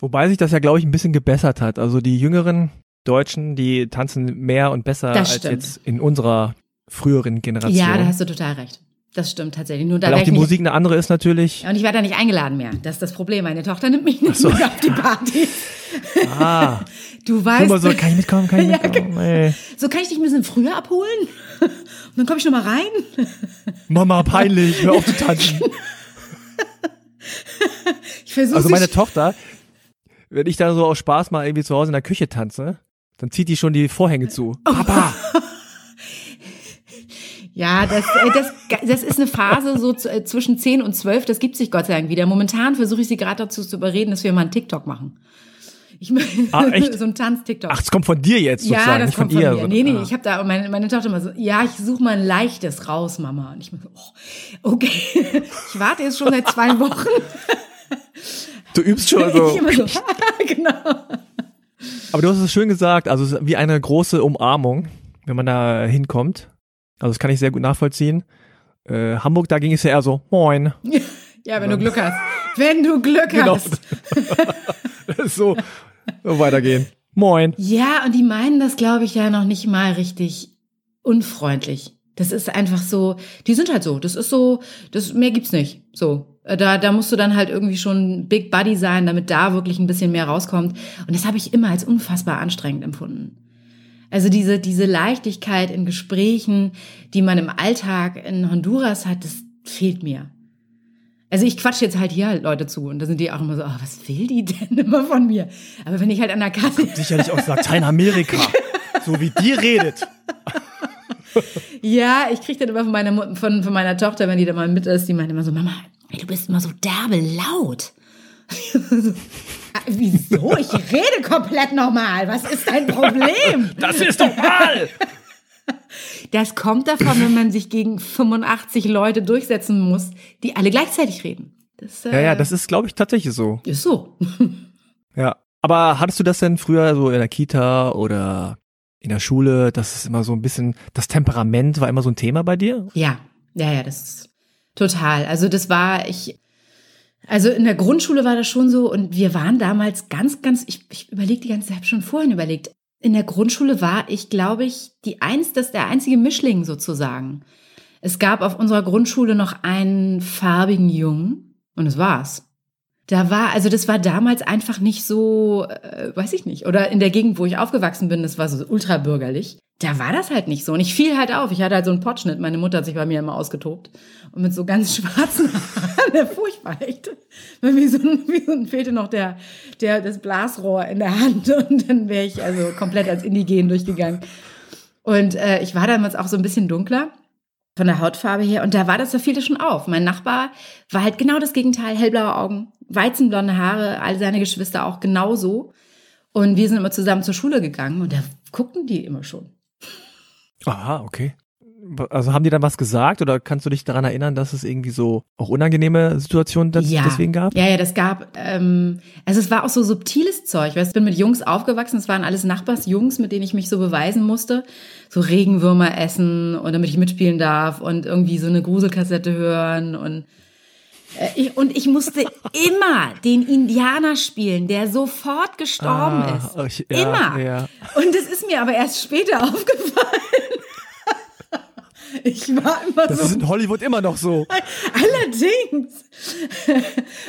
Wobei sich das ja, glaube ich, ein bisschen gebessert hat. Also die jüngeren Deutschen, die tanzen mehr und besser als jetzt in unserer früheren Generation. Ja, da hast du total recht. Das stimmt tatsächlich. Nur da Weil auch die Musik eine andere ist natürlich. Ja, und ich werde da nicht eingeladen mehr. Das ist das Problem. Meine Tochter nimmt mich nicht so. mit auf die Partys. Ah, Du weißt, immer so, kann ich mitkommen, kann ich Ja, mitkommen? Ey. so kann ich dich ein bisschen früher abholen? Und dann komme ich noch mal rein. Mama, peinlich, hör auf zu tanzen. Ich versuche Also meine Tochter, wenn ich da so aus Spaß mal irgendwie zu Hause in der Küche tanze, dann zieht die schon die Vorhänge zu. Oh. Papa! Ja, das, äh, das, das ist eine Phase so äh, zwischen 10 und 12, das gibt sich Gott sei Dank wieder. Momentan versuche ich sie gerade dazu zu überreden, dass wir mal einen TikTok machen. Ich meine, Ah, so ein Tanz-TikTok. Ach, es kommt von dir jetzt sozusagen, ja, das nicht von kommt von ihr. mir. Nee, nee, Ah. ich habe da meine, meine Tochter immer so, ja, ich suche mal ein leichtes raus, Mama. Und ich mir so, oh, okay. Ich warte jetzt schon seit zwei Wochen. Du übst schon so. So, genau. Aber du hast es schön gesagt, also es ist wie eine große Umarmung, wenn man da hinkommt. Also das kann ich sehr gut nachvollziehen. Äh, Hamburg, da ging es ja eher so, moin. Ja, wenn du Glück hast. Wenn du Glück Genau. hast. so, so weitergehen. Moin. Ja, und die meinen das, glaube ich, ja noch nicht mal richtig unfreundlich. Das ist einfach so, die sind halt so. Das ist so, das mehr gibt's nicht. So, Äh, da da musst du dann halt irgendwie schon Big Buddy sein, damit da wirklich ein bisschen mehr rauskommt. Und das habe ich immer als unfassbar anstrengend empfunden. Also diese diese Leichtigkeit in Gesprächen, die man im Alltag in Honduras hat, das fehlt mir. Also ich quatsch jetzt halt hier halt Leute zu und da sind die auch immer so, oh, was will die denn immer von mir? Aber wenn ich halt an der Kasse Sicherlich aus Lateinamerika. so wie die redet. Ja, ich krieg dann immer von meiner, von, von meiner Tochter, wenn die da mal mit ist, die meint immer so, Mama, du bist immer so derbe laut. so, "Ah, Wieso? Ich rede komplett normal. Was ist dein Problem? Das ist doch mal! Das kommt davon, wenn man sich gegen 85 Leute durchsetzen muss, die alle gleichzeitig reden. Das, äh, Ja, ja, das ist, glaube ich, tatsächlich so. ist so. Ja. Aber hattest du das denn früher so in der Kita oder in der Schule, das ist immer so ein bisschen, das Temperament war immer so ein Thema bei dir? Ja, ja, ja, das ist total. Also das war ich. Also in der Grundschule war das schon so und wir waren damals ganz, ganz. Ich, ich überlege die ganze Zeit, habe schon vorhin überlegt. In der Grundschule war ich, glaube ich, die eins, das der einzige Mischling sozusagen. Es gab auf unserer Grundschule noch einen farbigen Jungen und es war's. Da war, also das war damals einfach nicht so, äh, weiß ich nicht. Oder in der Gegend, wo ich aufgewachsen bin, das war so ultrabürgerlich. Da war das halt nicht so. Und ich fiel halt auf. Ich hatte halt so einen Pottschnitt. Meine Mutter hat sich bei mir immer ausgetobt. Und mit so ganz schwarzen Haaren, furchtbar echt. Wie so, wie so fehlte noch der, der, das Blasrohr in der Hand. Und dann wäre ich also komplett als Indigen durchgegangen. Und äh, ich war damals auch so ein bisschen dunkler von der Hautfarbe her. Und da war das, da fiel das schon auf. Mein Nachbar war halt genau das Gegenteil. Hellblaue Augen, weizenblonde Haare, all seine Geschwister auch genauso. Und wir sind immer zusammen zur Schule gegangen und da guckten die immer schon. Aha, okay. Also haben die dann was gesagt oder kannst du dich daran erinnern, dass es irgendwie so auch unangenehme Situationen das, ja. deswegen gab? Ja, ja, das gab, ähm, also es war auch so subtiles Zeug. Weißt, ich bin mit Jungs aufgewachsen, es waren alles Nachbarsjungs, mit denen ich mich so beweisen musste. So Regenwürmer essen und damit ich mitspielen darf und irgendwie so eine Gruselkassette hören und äh, ich, und ich musste immer den Indianer spielen, der sofort gestorben Ah, ist. ich- ja, immer. ja. Und das ist mir aber erst später aufgefallen. Ich war immer Das so. ist in Hollywood immer noch so. Allerdings.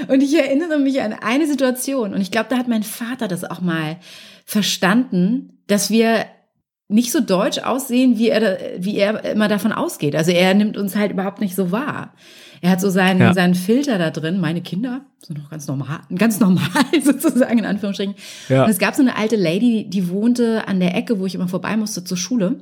Und ich erinnere mich an eine Situation und ich glaube, da hat mein Vater das auch mal verstanden, dass wir nicht so deutsch aussehen, wie er, wie er immer davon ausgeht. Also er nimmt uns halt überhaupt nicht so wahr. Er hat so seinen, ja. seinen Filter da drin. Meine Kinder sind noch ganz normal, ganz normal sozusagen in Anführungsstrichen. Ja. Und es gab so eine alte Lady, die wohnte an der Ecke, wo ich immer vorbei musste zur Schule.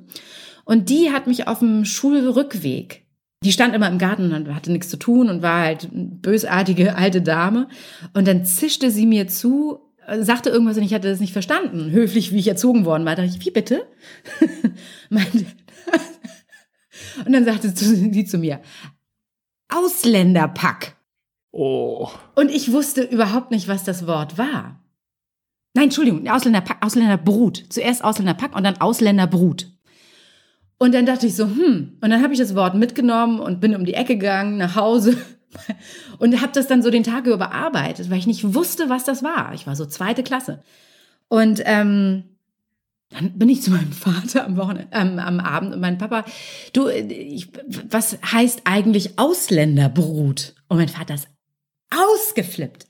Und die hat mich auf dem Schulrückweg die stand immer im Garten und hatte nichts zu tun und war halt eine bösartige alte Dame. Und dann zischte sie mir zu, sagte irgendwas und ich hatte das nicht verstanden. Höflich, wie ich erzogen worden war. Da dachte ich, wie bitte? und dann sagte sie zu mir, Ausländerpack. Oh. Und ich wusste überhaupt nicht, was das Wort war. Nein, Entschuldigung, Ausländerpack, Ausländerbrut. Zuerst Ausländerpack und dann Ausländerbrut. Und dann dachte ich so, hm. Und dann habe ich das Wort mitgenommen und bin um die Ecke gegangen, nach Hause und habe das dann so den Tag über bearbeitet, weil ich nicht wusste, was das war. Ich war so zweite Klasse. Und ähm, dann bin ich zu meinem Vater am Wochenende, ähm, am Abend und mein Papa, du, ich, was heißt eigentlich Ausländerbrut? Und mein Vater ist ausgeflippt.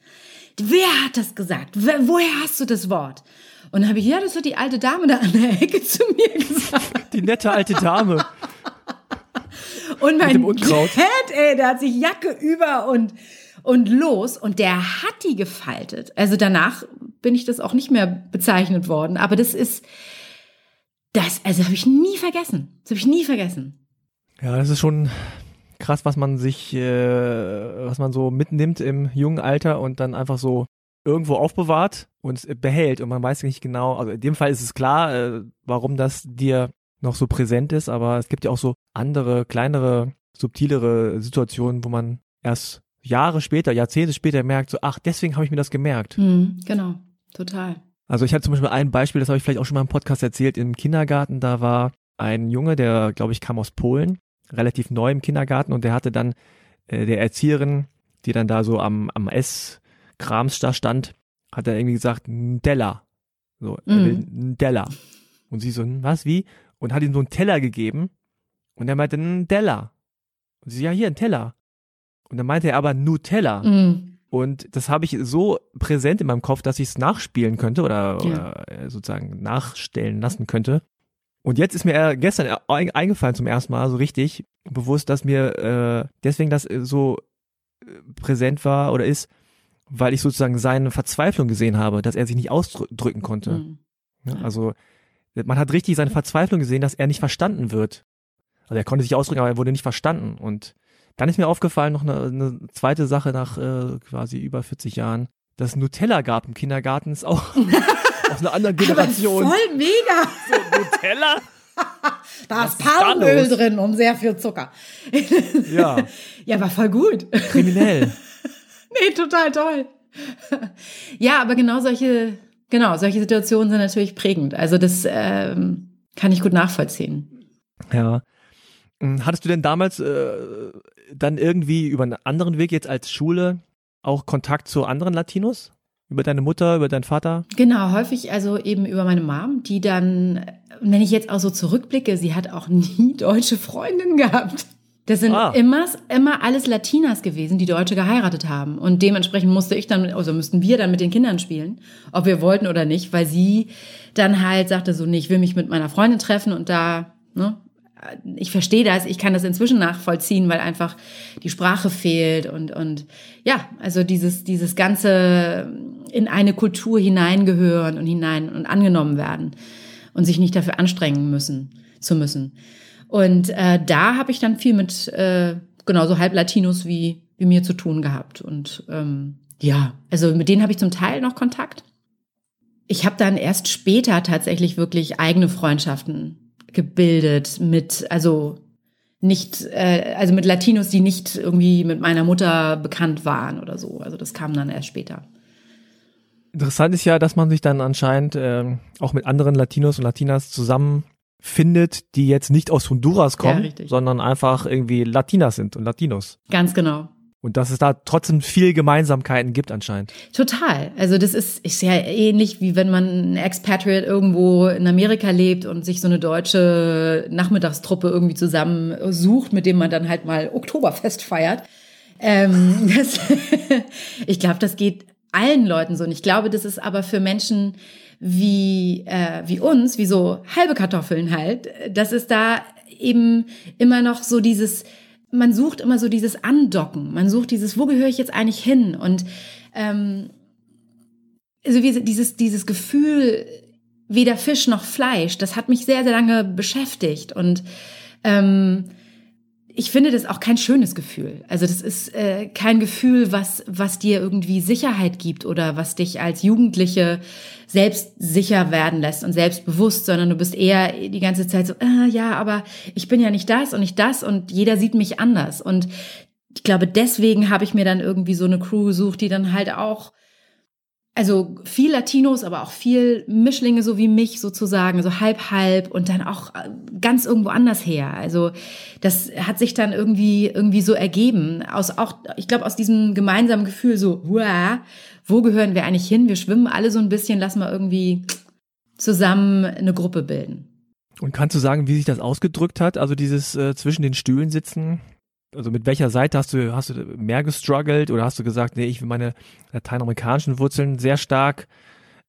Wer hat das gesagt? Woher hast du das Wort? Und dann habe ich, ja, das hat die alte Dame da an der Ecke zu mir gesagt. Die nette alte Dame. und mein Dad, ey, der hat sich Jacke über und, und los und der hat die gefaltet. Also danach bin ich das auch nicht mehr bezeichnet worden. Aber das ist, das, also habe ich nie vergessen. Das habe ich nie vergessen. Ja, das ist schon krass, was man sich, äh, was man so mitnimmt im jungen Alter und dann einfach so irgendwo aufbewahrt und behält und man weiß nicht genau, also in dem Fall ist es klar, äh, warum das dir noch so präsent ist, aber es gibt ja auch so andere, kleinere, subtilere Situationen, wo man erst Jahre später, Jahrzehnte später merkt, so, ach, deswegen habe ich mir das gemerkt. Mhm, genau, total. Also ich hatte zum Beispiel ein Beispiel, das habe ich vielleicht auch schon mal im Podcast erzählt, im Kindergarten, da war ein Junge, der, glaube ich, kam aus Polen, relativ neu im Kindergarten und der hatte dann äh, der Erzieherin, die dann da so am, am Ess, Krams da stand, hat er irgendwie gesagt, ein Della. So, ein Della. Und sie so, hm, was, wie? Und hat ihm so einen Teller gegeben. Und er meinte, ein Della. Und sie, ja, hier, ein Teller. Und dann meinte er aber Nutella. Mm. Und das habe ich so präsent in meinem Kopf, dass ich es nachspielen könnte oder, ja. oder, äh, sozusagen nachstellen lassen könnte. Und jetzt ist mir gestern eingefallen zum ersten Mal so richtig bewusst, dass mir äh, deswegen das so äh, präsent war oder ist, weil ich sozusagen seine Verzweiflung gesehen habe, dass er sich nicht ausdrücken konnte. Mhm. Ja, also man hat richtig seine Verzweiflung gesehen, dass er nicht verstanden wird. Also er konnte sich ausdrücken, aber er wurde nicht verstanden. Und dann ist mir aufgefallen noch eine, eine zweite Sache nach äh, quasi über 40 Jahren, dass Nutella gab im Kindergarten, ist auch aus einer anderen Generation. Aber voll mega. So, Nutella? da ist Palmöl drin und sehr viel Zucker. ja. Ja, aber voll gut. Kriminell. Nee, total toll. ja, aber genau solche, genau, solche Situationen sind natürlich prägend. Also das ähm, kann ich gut nachvollziehen. Ja. Hm, hattest du denn damals äh, dann irgendwie über einen anderen Weg jetzt als Schule auch Kontakt zu anderen Latinos? Über deine Mutter, über deinen Vater? Genau, häufig also eben über meine Mom, die dann, wenn ich jetzt auch so zurückblicke, sie hat auch nie deutsche Freundinnen gehabt. Das sind ah. immer, immer alles Latinas gewesen, die Deutsche geheiratet haben. Und dementsprechend musste ich dann, also müssten wir dann mit den Kindern spielen, ob wir wollten oder nicht, weil sie dann halt sagte so, nee, ich will mich mit meiner Freundin treffen und da, ne, ich verstehe das, ich kann das inzwischen nachvollziehen, weil einfach die Sprache fehlt und, und ja, also dieses, dieses ganze in eine Kultur hineingehören und hinein und angenommen werden und sich nicht dafür anstrengen müssen, zu müssen. Und äh, da habe ich dann viel mit äh, genauso halb Latinos wie, wie mir zu tun gehabt. Und ähm, ja, also mit denen habe ich zum Teil noch Kontakt. Ich habe dann erst später tatsächlich wirklich eigene Freundschaften gebildet mit, also nicht, äh, also mit Latinos, die nicht irgendwie mit meiner Mutter bekannt waren oder so. Also das kam dann erst später. Interessant ist ja, dass man sich dann anscheinend äh, auch mit anderen Latinos und Latinas zusammen findet, die jetzt nicht aus Honduras kommen, ja, sondern einfach irgendwie Latinas sind und Latinos. Ganz genau. Und dass es da trotzdem viel Gemeinsamkeiten gibt anscheinend. Total. Also das ist, ist ja ähnlich wie wenn man ein Expatriate irgendwo in Amerika lebt und sich so eine deutsche Nachmittagstruppe irgendwie zusammen sucht, mit dem man dann halt mal Oktoberfest feiert. Ähm, das, ich glaube, das geht allen Leuten so. Und ich glaube, das ist aber für Menschen wie, äh, wie uns, wie so halbe Kartoffeln halt, das ist da eben immer noch so dieses, man sucht immer so dieses Andocken, man sucht dieses, wo gehöre ich jetzt eigentlich hin? Und ähm, also wie, dieses, dieses Gefühl, weder Fisch noch Fleisch, das hat mich sehr, sehr lange beschäftigt. Und ähm, ich finde das auch kein schönes Gefühl. Also das ist äh, kein Gefühl, was, was dir irgendwie Sicherheit gibt oder was dich als Jugendliche selbst sicher werden lässt und selbstbewusst, sondern du bist eher die ganze Zeit so, äh, ja, aber ich bin ja nicht das und nicht das und jeder sieht mich anders. Und ich glaube, deswegen habe ich mir dann irgendwie so eine Crew gesucht, die dann halt auch also viel Latinos, aber auch viel Mischlinge, so wie mich sozusagen, so halb halb und dann auch äh, ganz irgendwo anders her. Also das hat sich dann irgendwie irgendwie so ergeben aus auch, ich glaube aus diesem gemeinsamen Gefühl so, wow, wo gehören wir eigentlich hin? Wir schwimmen alle so ein bisschen, lass mal irgendwie zusammen eine Gruppe bilden. Und kannst du sagen, wie sich das ausgedrückt hat? Also dieses äh, zwischen den Stühlen sitzen, also mit welcher Seite hast du, hast du mehr gestruggelt oder hast du gesagt, nee, ich will meine lateinamerikanischen Wurzeln sehr stark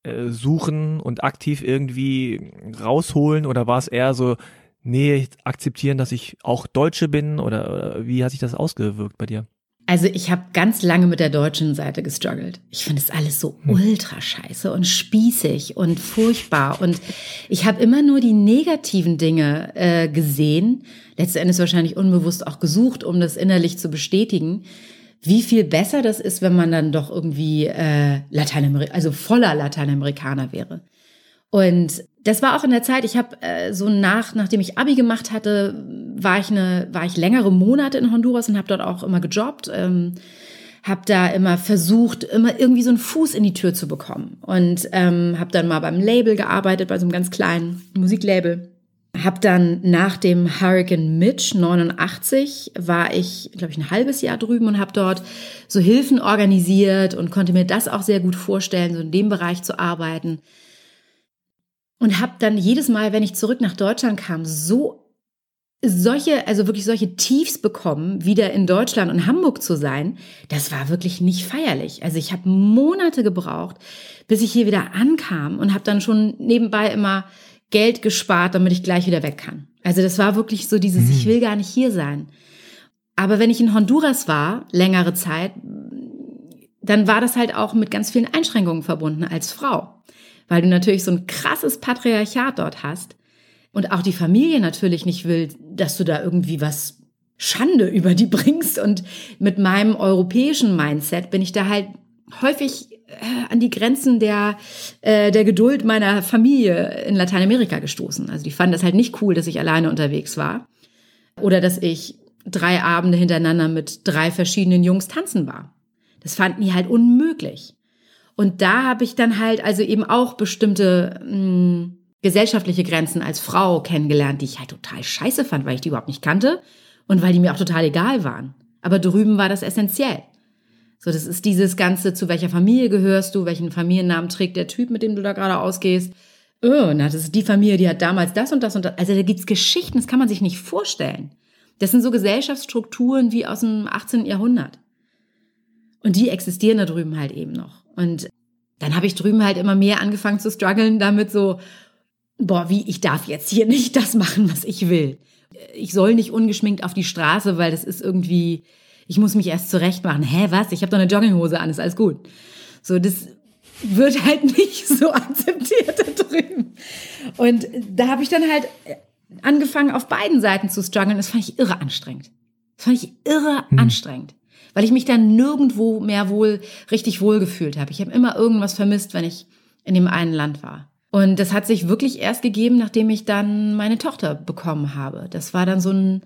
äh, suchen und aktiv irgendwie rausholen oder war es eher so, nee, akzeptieren, dass ich auch Deutsche bin oder, oder wie hat sich das ausgewirkt bei dir? Also ich habe ganz lange mit der deutschen Seite gestruggelt. Ich finde es alles so hm. ultra scheiße und spießig und furchtbar. Und ich habe immer nur die negativen Dinge äh, gesehen, letzten Endes wahrscheinlich unbewusst auch gesucht, um das innerlich zu bestätigen. Wie viel besser das ist, wenn man dann doch irgendwie äh, Lateinamerika, also voller Lateinamerikaner wäre. Und das war auch in der Zeit, ich habe äh, so nach, nachdem ich Abi gemacht hatte, war ich eine, war ich längere Monate in Honduras und habe dort auch immer gejobbt, ähm, habe da immer versucht, immer irgendwie so einen Fuß in die Tür zu bekommen und ähm, habe dann mal beim Label gearbeitet, bei so einem ganz kleinen Musiklabel. Hab dann nach dem Hurricane Mitch 89 war ich, glaube ich, ein halbes Jahr drüben und habe dort so Hilfen organisiert und konnte mir das auch sehr gut vorstellen, so in dem Bereich zu arbeiten und habe dann jedes Mal, wenn ich zurück nach Deutschland kam, so solche, also wirklich solche Tiefs bekommen, wieder in Deutschland und Hamburg zu sein, das war wirklich nicht feierlich. Also ich habe Monate gebraucht, bis ich hier wieder ankam und habe dann schon nebenbei immer Geld gespart, damit ich gleich wieder weg kann. Also das war wirklich so dieses, mhm. ich will gar nicht hier sein. Aber wenn ich in Honduras war, längere Zeit, dann war das halt auch mit ganz vielen Einschränkungen verbunden als Frau weil du natürlich so ein krasses Patriarchat dort hast und auch die Familie natürlich nicht will, dass du da irgendwie was Schande über die bringst. Und mit meinem europäischen Mindset bin ich da halt häufig äh, an die Grenzen der, äh, der Geduld meiner Familie in Lateinamerika gestoßen. Also die fanden das halt nicht cool, dass ich alleine unterwegs war. Oder dass ich drei Abende hintereinander mit drei verschiedenen Jungs tanzen war. Das fanden die halt unmöglich. Und da habe ich dann halt also eben auch bestimmte mh, hm, gesellschaftliche Grenzen als Frau kennengelernt, die ich halt total scheiße fand, weil ich die überhaupt nicht kannte und weil die mir auch total egal waren. Aber drüben war das essentiell. So, das ist dieses Ganze, zu welcher Familie gehörst du, welchen Familiennamen trägt der Typ, mit dem du da gerade ausgehst. Oh, na, das ist die Familie, die hat damals das und das und das. Also da gibt's Geschichten, das kann man sich nicht vorstellen. Das sind so Gesellschaftsstrukturen wie aus dem 18. Jahrhundert. Und die existieren da drüben halt eben noch. Und dann habe ich drüben halt immer mehr angefangen zu strugglen damit so, boah, wie, ich darf jetzt hier nicht das machen, was ich will. Ich soll nicht ungeschminkt auf die Straße, weil das ist irgendwie, ich muss mich erst zurecht machen. Hä, was? Ich habe doch eine Jogginghose an, ist alles gut. So, das wird halt nicht so akzeptiert da drüben. Und da habe ich dann halt angefangen, auf beiden Seiten zu strugglen. Das fand ich irre anstrengend. Das fand ich irre hm. anstrengend weil ich mich dann nirgendwo mehr wohl richtig wohl gefühlt habe. Ich habe immer irgendwas vermisst, wenn ich in dem einen Land war. Und das hat sich wirklich erst gegeben, nachdem ich dann meine Tochter bekommen habe. Das war dann so ein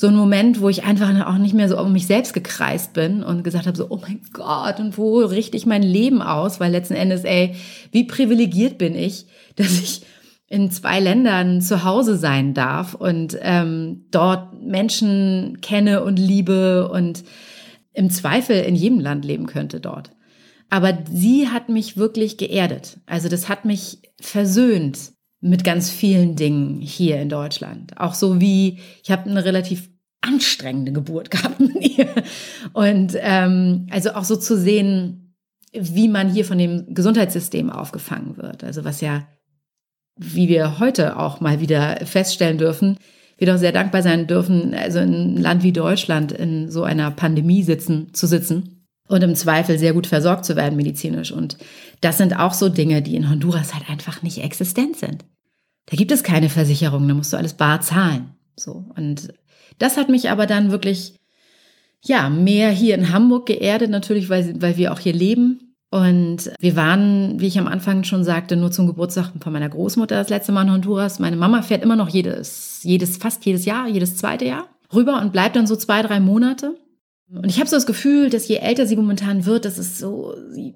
so ein Moment, wo ich einfach auch nicht mehr so um mich selbst gekreist bin und gesagt habe so, oh mein Gott, und wo richte ich mein Leben aus? Weil letzten Endes, ey, wie privilegiert bin ich, dass ich in zwei Ländern zu Hause sein darf und ähm, dort Menschen kenne und liebe und im Zweifel in jedem Land leben könnte dort. Aber sie hat mich wirklich geerdet. Also das hat mich versöhnt mit ganz vielen Dingen hier in Deutschland. Auch so wie, ich habe eine relativ anstrengende Geburt gehabt mit ihr. Und ähm, also auch so zu sehen, wie man hier von dem Gesundheitssystem aufgefangen wird. Also was ja, wie wir heute auch mal wieder feststellen dürfen, wir doch sehr dankbar sein dürfen, also in einem Land wie Deutschland in so einer Pandemie sitzen, zu sitzen und im Zweifel sehr gut versorgt zu werden medizinisch. Und das sind auch so Dinge, die in Honduras halt einfach nicht existent sind. Da gibt es keine Versicherung, da musst du alles bar zahlen. So. Und das hat mich aber dann wirklich, ja, mehr hier in Hamburg geerdet, natürlich, weil, weil wir auch hier leben und wir waren, wie ich am Anfang schon sagte, nur zum Geburtstag von meiner Großmutter das letzte Mal in Honduras. Meine Mama fährt immer noch jedes, jedes, fast jedes Jahr, jedes zweite Jahr rüber und bleibt dann so zwei, drei Monate. Und ich habe so das Gefühl, dass je älter sie momentan wird, dass es so, sie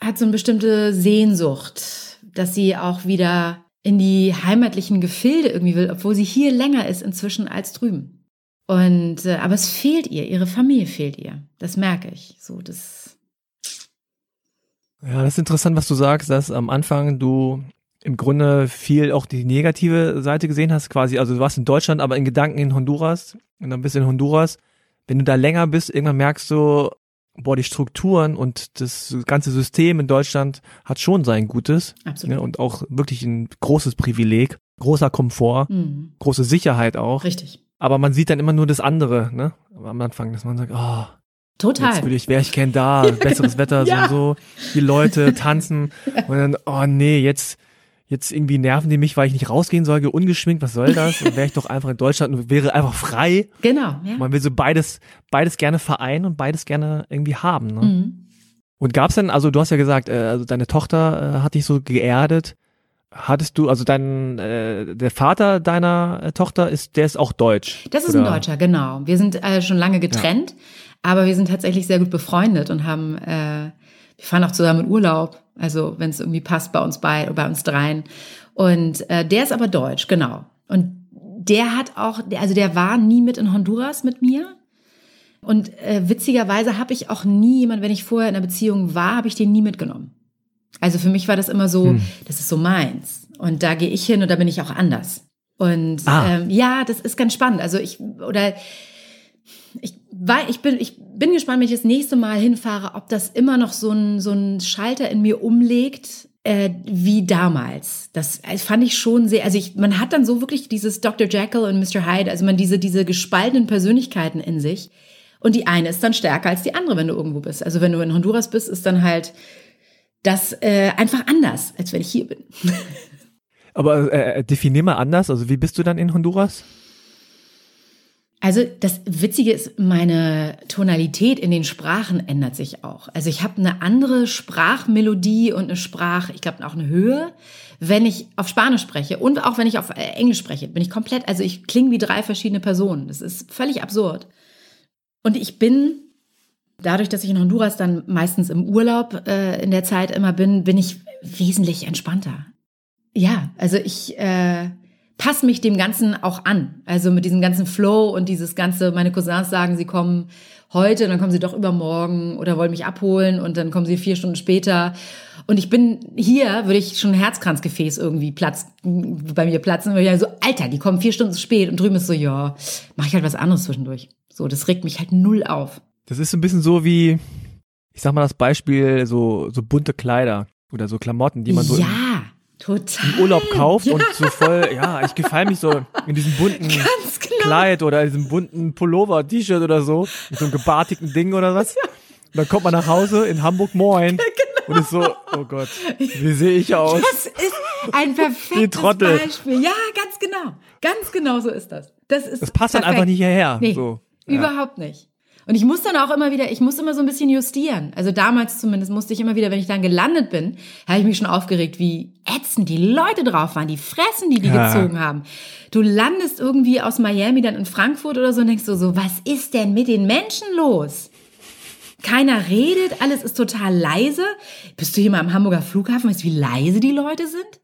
hat so eine bestimmte Sehnsucht, dass sie auch wieder in die heimatlichen Gefilde irgendwie will, obwohl sie hier länger ist inzwischen als drüben. Und äh, aber es fehlt ihr, ihre Familie fehlt ihr. Das merke ich. So, das ja, das ist interessant, was du sagst, dass am Anfang du im Grunde viel auch die negative Seite gesehen hast, quasi. Also du warst in Deutschland, aber in Gedanken in Honduras und dann bist du in Honduras. Wenn du da länger bist, irgendwann merkst du, boah, die Strukturen und das ganze System in Deutschland hat schon sein Gutes. Absolut. Ne, und auch wirklich ein großes Privileg, großer Komfort, mhm. große Sicherheit auch. Richtig. Aber man sieht dann immer nur das andere, ne? Am Anfang, dass man sagt, oh, Total. Jetzt will ich, wäre ich gern da, besseres Wetter, ja. so, so, die Leute tanzen und dann, oh nee, jetzt, jetzt irgendwie nerven die mich, weil ich nicht rausgehen soll, ungeschminkt, was soll das? Und wäre ich doch einfach in Deutschland und wäre einfach frei. Genau, ja. Man will so beides, beides gerne vereinen und beides gerne irgendwie haben. Ne? Mhm. Und gab's denn, also du hast ja gesagt, äh, also deine Tochter äh, hat dich so geerdet. Hattest du, also dein, äh, der Vater deiner äh, Tochter ist, der ist auch deutsch. Das ist oder? ein Deutscher, genau. Wir sind äh, schon lange getrennt. Ja. Aber wir sind tatsächlich sehr gut befreundet und haben, äh, wir fahren auch zusammen in Urlaub, also wenn es irgendwie passt bei uns bei, bei uns dreien. Und äh, der ist aber deutsch, genau. Und der hat auch, also der war nie mit in Honduras mit mir. Und äh, witzigerweise habe ich auch nie jemand, wenn ich vorher in einer Beziehung war, habe ich den nie mitgenommen. Also für mich war das immer so, hm. das ist so meins. Und da gehe ich hin und da bin ich auch anders. Und ah. ähm, ja, das ist ganz spannend. Also ich, oder weil ich bin, ich bin gespannt, wenn ich das nächste Mal hinfahre, ob das immer noch so ein, so ein Schalter in mir umlegt, äh, wie damals. Das fand ich schon sehr, also ich, man hat dann so wirklich dieses Dr. Jekyll und Mr. Hyde, also man diese, diese gespaltenen Persönlichkeiten in sich. Und die eine ist dann stärker als die andere, wenn du irgendwo bist. Also wenn du in Honduras bist, ist dann halt das äh, einfach anders, als wenn ich hier bin. Aber äh, definier mal anders, also wie bist du dann in Honduras? Also das Witzige ist, meine Tonalität in den Sprachen ändert sich auch. Also ich habe eine andere Sprachmelodie und eine Sprach, ich glaube auch eine Höhe, wenn ich auf Spanisch spreche und auch wenn ich auf äh, Englisch spreche, bin ich komplett, also ich klinge wie drei verschiedene Personen. Das ist völlig absurd. Und ich bin dadurch, dass ich in Honduras dann meistens im Urlaub äh, in der Zeit immer bin, bin ich wesentlich entspannter. Ja, also ich äh, passe mich dem Ganzen auch an. Also mit diesem ganzen Flow und dieses ganze, meine Cousins sagen, sie kommen heute, und dann kommen sie doch übermorgen oder wollen mich abholen und dann kommen sie vier Stunden später. Und ich bin hier, würde ich schon Herzkranzgefäß irgendwie platz, bei mir platzen. Und ich so, Alter, die kommen vier Stunden zu spät und drüben ist so, ja, mache ich halt was anderes zwischendurch. So, das regt mich halt null auf. Das ist ein bisschen so wie, ich sag mal das Beispiel, so, so bunte Kleider oder so Klamotten, die man so ja. Total. im Urlaub kauft ja. und so voll, ja, ich gefalle mich so in diesem bunten genau. Kleid oder in diesem bunten Pullover, T-Shirt oder so, mit so einem gebartigten Ding oder was. Ja. Und dann kommt man nach Hause in Hamburg, moin. Genau. Und ist so, oh Gott, wie sehe ich aus? Das ist ein perfektes Beispiel. Ja, ganz genau. Ganz genau so ist das. Das ist Das passt perfekt. dann einfach nicht hierher. Nee, so, überhaupt nicht. Und ich muss dann auch immer wieder, ich muss immer so ein bisschen justieren. Also damals zumindest musste ich immer wieder, wenn ich dann gelandet bin, habe ich mich schon aufgeregt, wie ätzend die Leute drauf waren, die Fressen, die die ja. gezogen haben. Du landest irgendwie aus Miami dann in Frankfurt oder so und denkst du so, was ist denn mit den Menschen los? Keiner redet, alles ist total leise. Bist du hier mal am Hamburger Flughafen, weißt du, wie leise die Leute sind?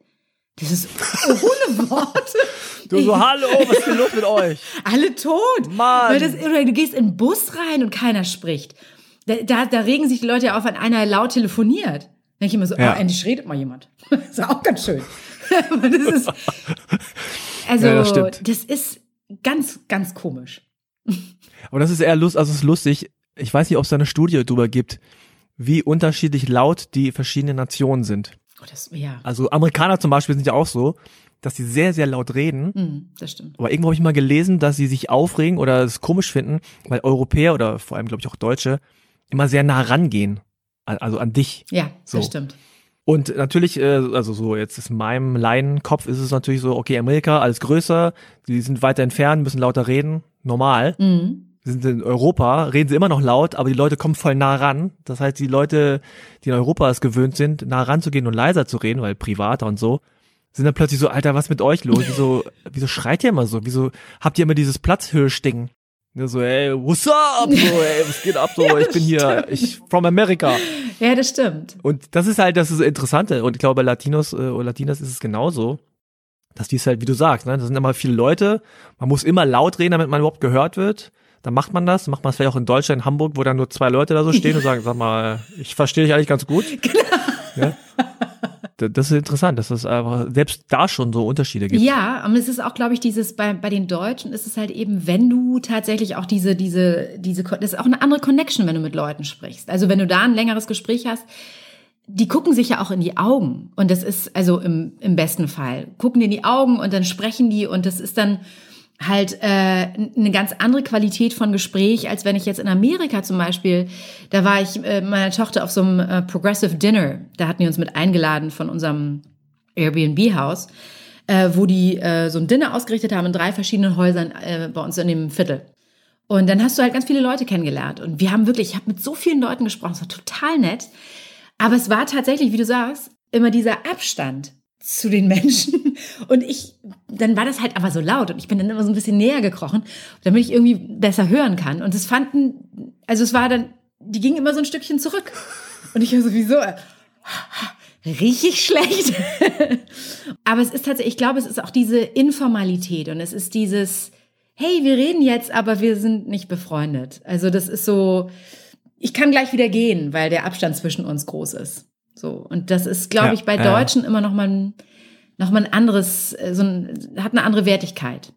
Das ist ohne Worte. Du so, hallo, was ist denn los mit euch? Alle tot. Mann. Das, oder du gehst in den Bus rein und keiner spricht. Da, da, da regen sich die Leute ja auf, wenn einer laut telefoniert. Da denke ich immer so, ja. oh, endlich redet mal jemand. Das ist auch ganz schön. das ist, also, ja, das, das, ist ganz, ganz komisch. Aber das ist eher lust, also es ist lustig. Ich weiß nicht, ob es da eine Studie drüber gibt, wie unterschiedlich laut die verschiedenen Nationen sind. Oh, das, ja. Also Amerikaner zum Beispiel sind ja auch so, dass sie sehr, sehr laut reden. Hm, das stimmt. Aber irgendwo habe ich mal gelesen, dass sie sich aufregen oder es komisch finden, weil Europäer oder vor allem, glaube ich, auch Deutsche immer sehr nah rangehen. An- Also an dich. Ja, So. das stimmt. Und natürlich, äh, also so jetzt ist in meinem Laienkopf ist es natürlich so, okay, Amerika, alles größer, die sind weiter entfernt, müssen lauter reden, normal. Mhm. Wir sind in Europa, reden sie immer noch laut, aber die Leute kommen voll nah ran. Das heißt, die Leute, die in Europa es gewöhnt sind, nah ranzugehen und leiser zu reden, weil privater und so, sind dann plötzlich so, Alter, was mit euch los? Wieso, wieso schreit ihr immer so? Wieso habt ihr immer dieses Platzhirschding? Ja, so, ey, what's up? So, ey, was geht ab? So, Ja, ich bin hier, stimmt. ich from America. Ja, das stimmt. Und das ist halt das ist Interessante. Und ich glaube, bei Latinos äh, oder Latinas ist es genauso. Dass die es halt, wie du sagst, ne, das sind immer viele Leute. Man muss immer laut reden, damit man überhaupt gehört wird. Dann macht man das. Macht man es vielleicht auch in Deutschland, in Hamburg, wo dann nur zwei Leute da so stehen und sagen, sag mal, ich verstehe dich eigentlich ganz gut. Genau. Ja? Das ist interessant, dass es einfach selbst da schon so Unterschiede gibt. Ja, und es ist auch, glaube ich, dieses bei, bei den Deutschen ist es halt eben, wenn du tatsächlich auch diese, diese, diese, das ist auch eine andere Connection, wenn du mit Leuten sprichst. Also wenn du da ein längeres Gespräch hast, die gucken sich ja auch in die Augen. Und das ist, also im, im besten Fall, gucken dir in die Augen und dann sprechen die und das ist dann halt äh, eine ganz andere Qualität von Gespräch, als wenn ich jetzt in Amerika zum Beispiel, da war ich äh, meiner Tochter auf so einem äh, Progressive Dinner, da hatten die uns mit eingeladen von unserem Airbnb-Haus, äh, wo die äh, so ein Dinner ausgerichtet haben in drei verschiedenen Häusern äh, bei uns in dem Viertel. Und dann hast du halt ganz viele Leute kennengelernt. Und wir haben wirklich, ich habe mit so vielen Leuten gesprochen, es war total nett. Aber es war tatsächlich, wie du sagst, immer dieser Abstand zu den Menschen. Und ich, dann war das halt aber so laut und ich bin dann immer so ein bisschen näher gekrochen, damit ich irgendwie besser hören kann. Und es fanden, also es war dann, die gingen immer so ein Stückchen zurück. Und ich war sowieso richtig schlecht. aber es ist tatsächlich, ich glaube, es ist auch diese Informalität und es ist dieses, hey, wir reden jetzt, aber wir sind nicht befreundet. Also das ist so, ich kann gleich wieder gehen, weil der Abstand zwischen uns groß ist. So und das ist, glaube Ja, ich, bei ja, ja. Deutschen immer noch mal ein, noch mal ein anderes, äh, so ein, hat eine andere Wertigkeit.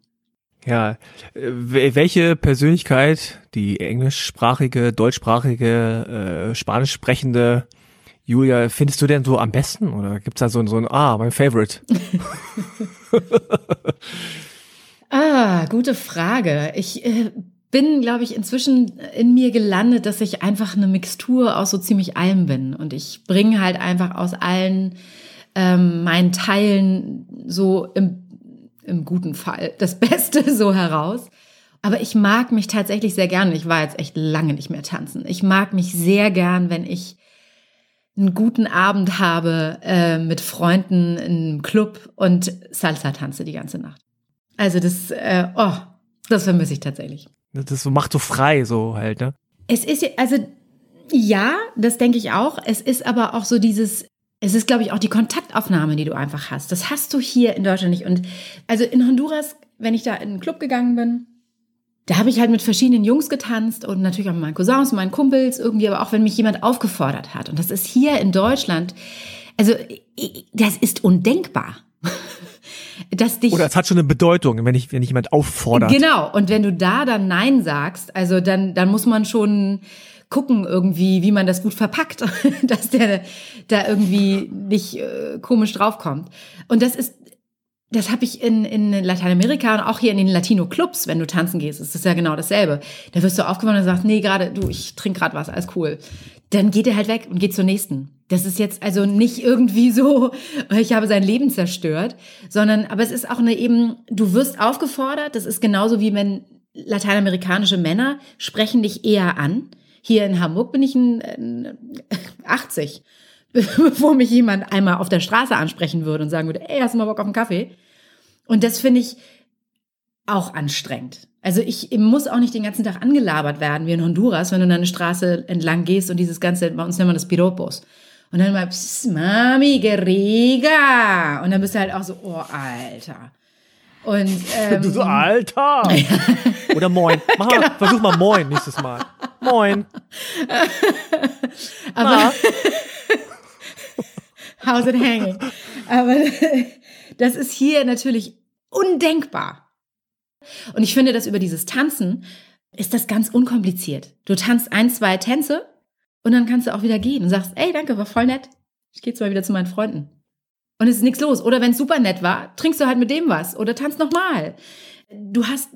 Ja, wel- welche Persönlichkeit, die englischsprachige, deutschsprachige, äh, spanisch sprechende Julia, findest du denn so am besten? Oder gibt's da so, ein- so ein, ah, mein Favorite? Ah, gute Frage. Ich äh, bin, glaube ich, inzwischen in mir gelandet, dass ich einfach eine Mixtur aus so ziemlich allem bin. Und ich bringe halt einfach aus allen ähm, meinen Teilen so im, im guten Fall das Beste so heraus. Aber ich mag mich tatsächlich sehr gern. Ich war jetzt echt lange nicht mehr tanzen. Ich mag mich sehr gern, wenn ich einen guten Abend habe äh, mit Freunden im Club und Salsa tanze die ganze Nacht. Also das, äh, oh, das vermisse ich tatsächlich. Das so, macht so frei, so halt, ne? Es ist, also ja, das denke ich auch. Es ist aber auch so dieses, es ist, glaube ich, auch die Kontaktaufnahme, die du einfach hast. Das hast du hier in Deutschland nicht. Und also in Honduras, wenn ich da in einen Club gegangen bin, da habe ich halt mit verschiedenen Jungs getanzt und natürlich auch mit meinen Cousins meinen Kumpels irgendwie, aber auch wenn mich jemand aufgefordert hat. Und das ist hier in Deutschland, also das ist undenkbar. Dass dich Oder es hat schon eine Bedeutung, wenn ich, wenn ich jemand auffordert. Genau. Und wenn du da dann Nein sagst, also dann, dann muss man schon gucken irgendwie, wie man das gut verpackt, dass der da irgendwie nicht äh, komisch draufkommt. Und das ist, das habe ich in, in Lateinamerika und auch hier in den Latino-Clubs, wenn du tanzen gehst, ist das ja genau dasselbe. Da wirst du aufgenommen und sagst, nee, gerade, du, ich trinke gerade was, alles cool. Dann geht er halt weg und geht zur nächsten. Das ist jetzt also nicht irgendwie so, ich habe sein Leben zerstört, sondern, aber es ist auch eine eben, du wirst aufgefordert, das ist genauso wie wenn lateinamerikanische Männer sprechen dich eher an. Hier in Hamburg bin ich ein, ein 80 bevor mich jemand einmal auf der Straße ansprechen würde und sagen würde, ey, hast du mal Bock auf einen Kaffee? Und das finde ich auch anstrengend. Also ich muss auch nicht den ganzen Tag angelabert werden wie in Honduras, wenn du eine Straße entlang gehst und dieses ganze, bei uns nennt man das Piropos. Und dann mal, Psst, Mami, Gerega. Und dann bist du halt auch so, oh, Alter. Und ähm, Du so, Alter! Oder moin. Mach mal, Genau. versuch mal moin nächstes Mal. Moin. aber how's it hanging? Aber das ist hier natürlich undenkbar. Und ich finde, dass über dieses Tanzen ist das ganz unkompliziert. Du tanzt ein, zwei Tänze Und dann kannst du auch wieder gehen und sagst, ey, danke, war voll nett. Ich gehe jetzt mal wieder zu meinen Freunden. Und es ist nichts los. Oder wenn es super nett war, trinkst du halt mit dem was oder tanzt nochmal. Du hast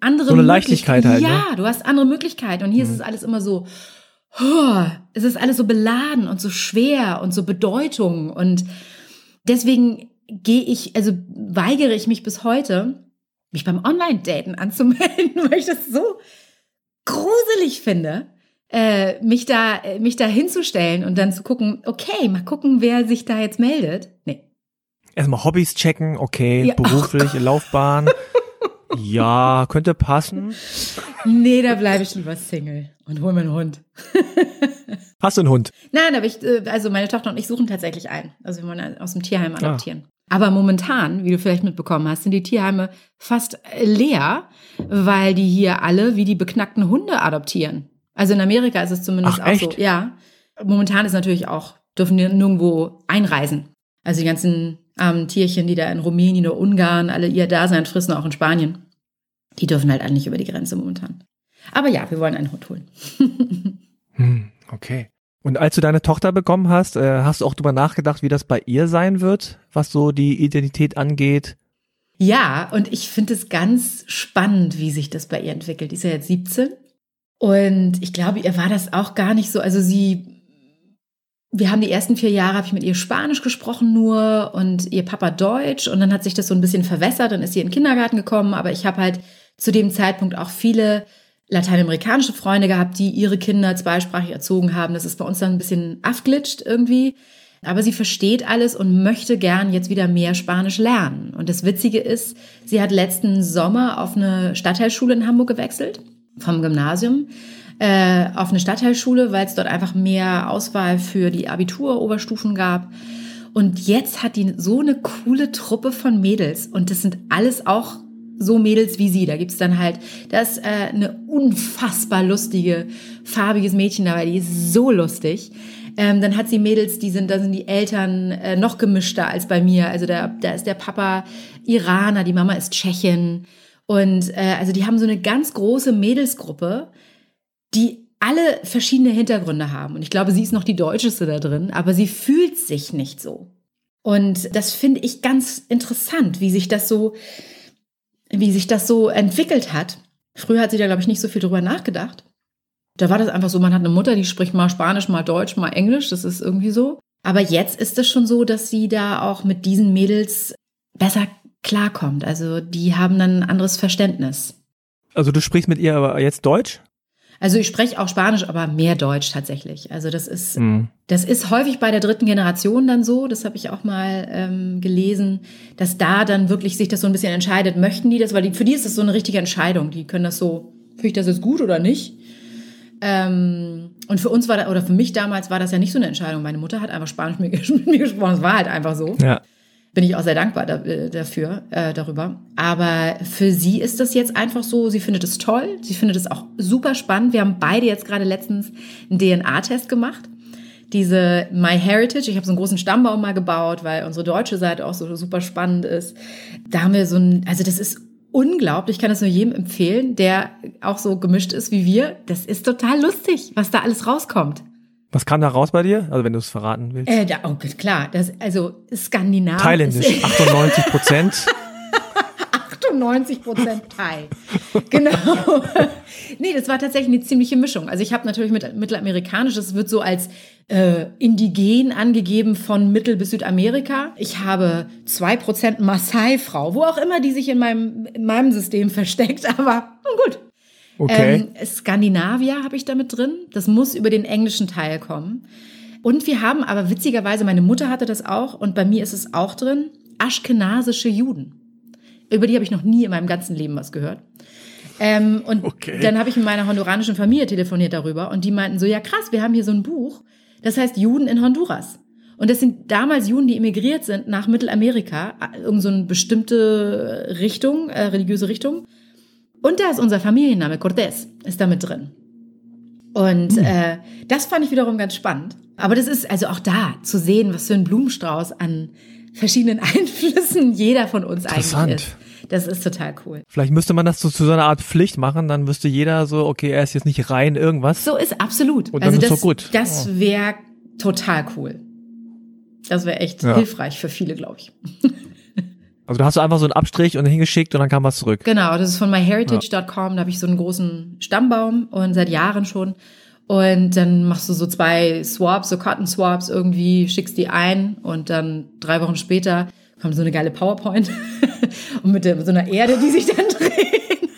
andere So eine Leichtigkeit halt, Ja, ne? du hast andere Möglichkeiten. Und hier ist es alles immer so, oh, es ist alles so beladen und so schwer und so Bedeutung. Und deswegen gehe ich, also weigere ich mich bis heute, mich beim Online-Daten anzumelden, weil ich das so gruselig finde, äh, mich da, äh, mich da hinzustellen und dann zu gucken, okay, mal gucken, wer sich da jetzt meldet. Nee. Erstmal Hobbys checken, okay, Ja. berufliche Laufbahn. Ja, könnte passen. Nee, da bleibe ich lieber Single und hol mir einen Hund. Hast du einen Hund? Nein, aber ich, äh, also meine Tochter und ich suchen tatsächlich einen. Also wir wollen aus dem Tierheim Ah. adoptieren. Aber momentan, wie du vielleicht mitbekommen hast, sind die Tierheime fast leer, weil die hier alle wie die beknackten Hunde adoptieren. Also in Amerika ist es zumindest Ach, auch so. echt? Ja. Momentan ist natürlich auch, dürfen die nirgendwo einreisen. Also die ganzen armen Tierchen, die da in Rumänien oder Ungarn alle ihr Dasein frissen, auch in Spanien, die dürfen halt nicht über die Grenze momentan. Aber ja, wir wollen einen Hund holen. Hm, okay. Und als du deine Tochter bekommen hast, äh, hast du auch drüber nachgedacht, wie das bei ihr sein wird, was so die Identität angeht? Ja, und ich finde es ganz spannend, wie sich das bei ihr entwickelt. Die ist ja jetzt 17. Und ich glaube, ihr war das auch gar nicht so. Also sie, wir haben die ersten vier Jahre, habe ich mit ihr Spanisch gesprochen nur und ihr Papa Deutsch. Und dann hat sich das so ein bisschen verwässert. Dann ist sie in den Kindergarten gekommen. Aber ich habe halt zu dem Zeitpunkt auch viele lateinamerikanische Freunde gehabt, die ihre Kinder zweisprachig erzogen haben. Das ist bei uns dann ein bisschen aufglitscht irgendwie. Aber sie versteht alles und möchte gern jetzt wieder mehr Spanisch lernen. Und das Witzige ist, sie hat letzten Sommer auf eine Stadtteilschule in Hamburg gewechselt, vom Gymnasium, äh, auf eine Stadtteilschule, weil es dort einfach mehr Auswahl für die Abitur-Oberstufen gab. Und jetzt hat die so eine coole Truppe von Mädels. Und das sind alles auch so Mädels wie sie. Da gibt's dann halt, da ist äh, eine unfassbar lustige, farbiges Mädchen dabei, die ist so lustig. Ähm, dann hat sie Mädels, die sind, da sind die Eltern äh, noch gemischter als bei mir. Also da, da ist der Papa Iraner, die Mama ist Tschechin. Und äh, also die haben so eine ganz große Mädelsgruppe, die alle verschiedene Hintergründe haben. Und ich glaube, sie ist noch die Deutscheste da drin, aber sie fühlt sich nicht so. Und das finde ich ganz interessant, wie sich das so, wie sich das so entwickelt hat. Früher hat sie da, glaube ich, nicht so viel drüber nachgedacht. Da war das einfach so, man hat eine Mutter, die spricht mal Spanisch, mal Deutsch, mal Englisch, das ist irgendwie so. Aber jetzt ist es schon so, dass sie da auch mit diesen Mädels besser klarkommt. Also die haben dann ein anderes Verständnis. Also du sprichst mit ihr aber jetzt Deutsch? Also ich spreche auch Spanisch, aber mehr Deutsch tatsächlich. Also das ist, Hm. das ist häufig bei der dritten Generation dann so, das habe ich auch mal ähm, gelesen, dass da dann wirklich sich das so ein bisschen entscheidet, möchten die das, weil die, für die ist das so eine richtige Entscheidung. Die können das so, finde ich das jetzt gut oder nicht? Ähm, und für uns war da, oder für mich damals war das ja nicht so eine Entscheidung. Meine Mutter hat einfach Spanisch mit, mit mir gesprochen. Es war halt einfach so. Ja. Bin ich auch sehr dankbar da, äh, dafür, äh, darüber. Aber für sie ist das jetzt einfach so, sie findet es toll, sie findet es auch super spannend. Wir haben beide jetzt gerade letztens einen DNA-Test gemacht. Diese My Heritage, ich habe so einen großen Stammbaum mal gebaut, weil unsere deutsche Seite auch so super spannend ist. Da haben wir so ein, also das ist unglaublich, ich kann das nur jedem empfehlen, der auch so gemischt ist wie wir. Das ist total lustig, was da alles rauskommt. Was kam da raus bei dir? Also wenn du es verraten willst. Äh, da, oh, klar, das, also Skandinavien. Thailändisch, 98 Prozent. 98 Prozent Thai. Genau. nee, das war tatsächlich eine ziemliche Mischung. Also ich habe natürlich mit Mittelamerikanisch, das wird so als äh, indigen angegeben von Mittel- bis Südamerika. Ich habe zwei Prozent Maasai-Frau, wo auch immer die sich in meinem, in meinem System versteckt, aber nun gut. Okay. Ähm, Skandinavier habe ich damit drin. Das muss über den englischen Teil kommen. Und wir haben aber witzigerweise, meine Mutter hatte das auch und bei mir ist es auch drin, aschkenasische Juden. Über die habe ich noch nie in meinem ganzen Leben was gehört. Ähm, und Okay. dann habe ich mit meiner honduranischen Familie telefoniert darüber und die meinten so, ja krass, wir haben hier so ein Buch, das heißt Juden in Honduras. Und das sind damals Juden, die emigriert sind nach Mittelamerika, irgend so eine bestimmte Richtung, äh, religiöse Richtung. Und da ist unser Familienname, Cortés, ist damit drin. Und äh, das fand ich wiederum ganz spannend. Aber das ist also auch da zu sehen, was für ein Blumenstrauß an verschiedenen Einflüssen jeder von uns eigentlich Interessant. ist. Das ist total cool. Vielleicht müsste man das so zu so einer Art Pflicht machen, dann wüsste jeder so, okay, er ist jetzt nicht rein irgendwas. So ist absolut. Und dann also ist das, gut. das wäre total cool. Das wäre echt Ja. hilfreich für viele, glaube ich. Also du hast so einfach so einen Abstrich und hingeschickt und dann kam was zurück. Genau, das ist von myheritage.com. Da habe ich so einen großen Stammbaum und seit Jahren schon. Und dann machst du so zwei Swaps, so Cotton Swaps irgendwie, schickst die ein und dann drei Wochen später kommt so eine geile PowerPoint und mit, der, mit so einer Erde, die sich dann drehen.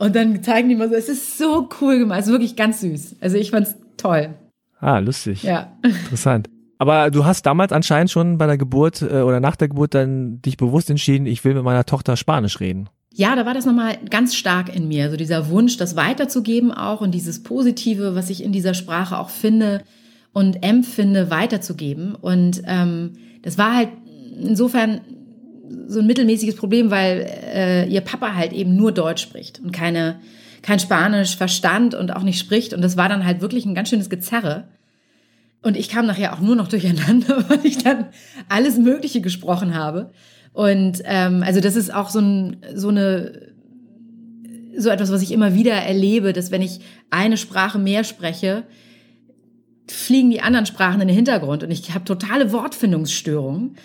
Und dann zeigen die mal so, es ist so cool gemacht, es ist wirklich ganz süß. Also ich fand's toll. Ah, lustig. Ja. Interessant. Aber du hast damals anscheinend schon bei der Geburt äh, oder nach der Geburt dann dich bewusst entschieden, ich will mit meiner Tochter Spanisch reden. Ja, da war das nochmal ganz stark in mir. So dieser Wunsch, das weiterzugeben auch und dieses Positive, was ich in dieser Sprache auch finde und empfinde, weiterzugeben. Und ähm, das war halt insofern so ein mittelmäßiges Problem, weil äh, ihr Papa halt eben nur Deutsch spricht und keine, kein Spanisch verstand und auch nicht spricht. Und das war dann halt wirklich ein ganz schönes Gezerre. Und ich kam nachher auch nur noch durcheinander, weil ich dann alles Mögliche gesprochen habe. Und ähm, also das ist auch so, ein, so eine so etwas, was ich immer wieder erlebe, dass wenn ich eine Sprache mehr spreche, fliegen die anderen Sprachen in den Hintergrund und ich habe totale Wortfindungsstörungen.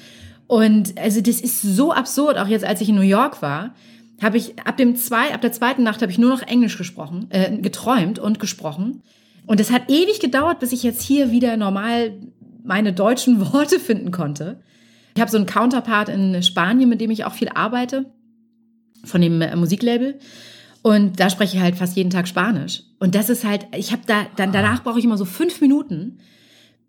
Und also das ist so absurd. Auch jetzt, als ich in New York war, habe ich ab dem zwei, ab der zweiten Nacht habe ich nur noch Englisch gesprochen, äh, geträumt und gesprochen. Und es hat ewig gedauert, bis ich jetzt hier wieder normal meine deutschen Worte finden konnte. Ich habe so einen Counterpart in Spanien, mit dem ich auch viel arbeite, von dem äh, Musiklabel. Und da spreche ich halt fast jeden Tag Spanisch. Und das ist halt, ich habe da, dann danach brauche ich immer so fünf Minuten,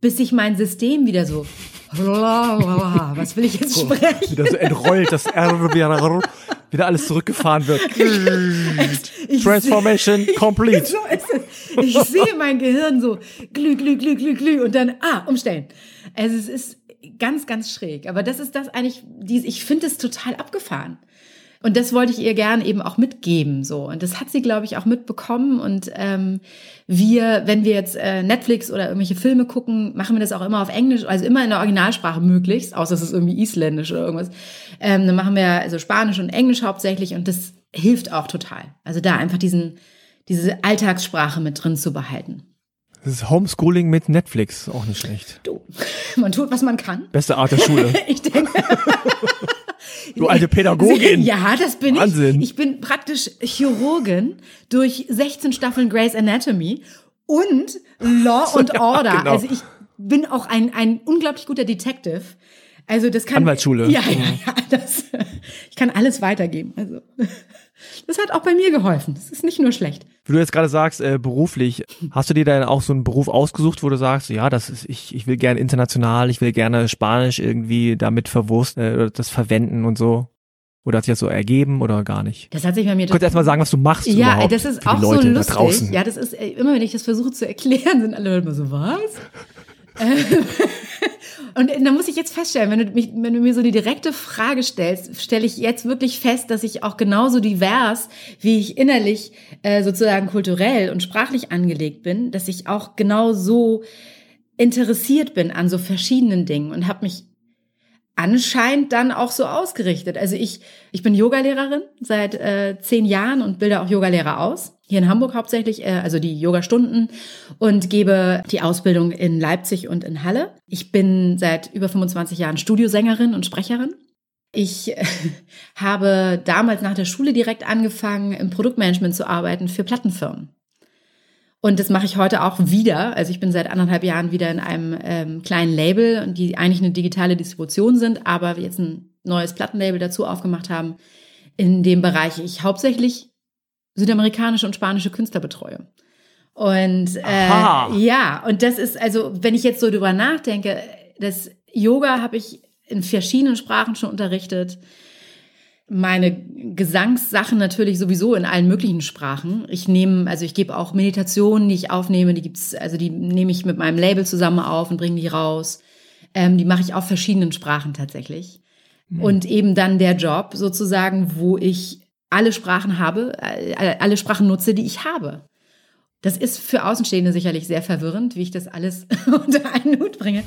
bis sich mein System wieder so, was will ich jetzt sprechen? Wieder so entrollt, das R wieder, alles zurückgefahren wird. Ich Transformation complete. So ist es. Ich sehe mein Gehirn so glü, glü, glü, glü, glü und dann, ah, umstellen. Also es ist ganz, ganz schräg. Aber das ist das eigentlich, dies- ich finde es total abgefahren. Und das wollte ich ihr gern eben auch mitgeben, so. Und das hat sie, glaube ich, auch mitbekommen. Und ähm, wir, wenn wir jetzt äh, Netflix oder irgendwelche Filme gucken, machen wir das auch immer auf Englisch, also immer in der Originalsprache möglichst, außer es ist irgendwie Isländisch oder irgendwas. Ähm, dann machen wir also Spanisch und Englisch hauptsächlich und das hilft auch total. Also da einfach diesen, diese Alltagssprache mit drin zu behalten. Das ist Homeschooling mit Netflix, auch nicht schlecht. Du, man tut, was man kann. Beste Art der Schule. Ich denke. Du alte Pädagogin. Ja, das bin Wahnsinn. ich. Ich bin praktisch Chirurgin durch 16 Staffeln Grey's Anatomy und Law und Ja, Order. genau. Also ich bin auch ein, ein unglaublich guter Detective. Also das kann Anwaltsschule. Ja, ja, ja. Das, ich kann alles weitergeben. Also das hat auch bei mir geholfen. Das ist nicht nur schlecht. Wie du jetzt gerade sagst, äh, beruflich, hast du dir dann auch so einen Beruf ausgesucht, wo du sagst, ja, das ist, ich, ich will gerne international, ich will gerne Spanisch irgendwie damit verwurst, äh, oder das verwenden und so? Oder hat sich das so ergeben oder gar nicht? Das hat sich bei mir Du kannst erst mal sagen, was du machst Ja, das ist auch Leute so lustig. draußen. Ja, das ist äh, immer, wenn ich das versuche zu erklären, sind alle Leute immer so, was? Und da muss ich jetzt feststellen, wenn du, mich, wenn du mir so die direkte Frage stellst, stelle ich jetzt wirklich fest, dass ich auch genauso divers, wie ich innerlich äh, sozusagen kulturell und sprachlich angelegt bin, dass ich auch genau so interessiert bin an so verschiedenen Dingen und habe mich anscheinend dann auch so ausgerichtet. Also ich, ich bin Yogalehrerin seit äh, zehn Jahren und bilde auch Yogalehrer aus. Hier in Hamburg hauptsächlich, äh, also die Yogastunden und gebe die Ausbildung in Leipzig und in Halle. Ich bin seit über 25 Jahren Studiosängerin und Sprecherin. Ich äh, habe damals nach der Schule direkt angefangen, im Produktmanagement zu arbeiten für Plattenfirmen. Und das mache ich heute auch wieder. Also ich bin seit anderthalb Jahren wieder in einem ähm, kleinen Label, die eigentlich eine digitale Distribution sind, aber jetzt ein neues Plattenlabel dazu aufgemacht haben, in dem Bereich ich hauptsächlich südamerikanische und spanische Künstler betreue. Und äh, ja, und das ist also, wenn ich jetzt so drüber nachdenke, das Yoga habe ich in verschiedenen Sprachen schon unterrichtet meine Gesangssachen natürlich sowieso in allen möglichen Sprachen. Ich nehme, also ich gebe auch Meditationen, die ich aufnehme, die gibt's, also die nehme ich mit meinem Label zusammen auf und bringe die raus. Ähm, die mache ich auf verschiedenen Sprachen tatsächlich. Und eben dann der Job sozusagen, wo ich alle Sprachen habe, äh, alle Sprachen nutze, die ich habe. Das ist für Außenstehende sicherlich sehr verwirrend, wie ich das alles unter einen Hut bringe.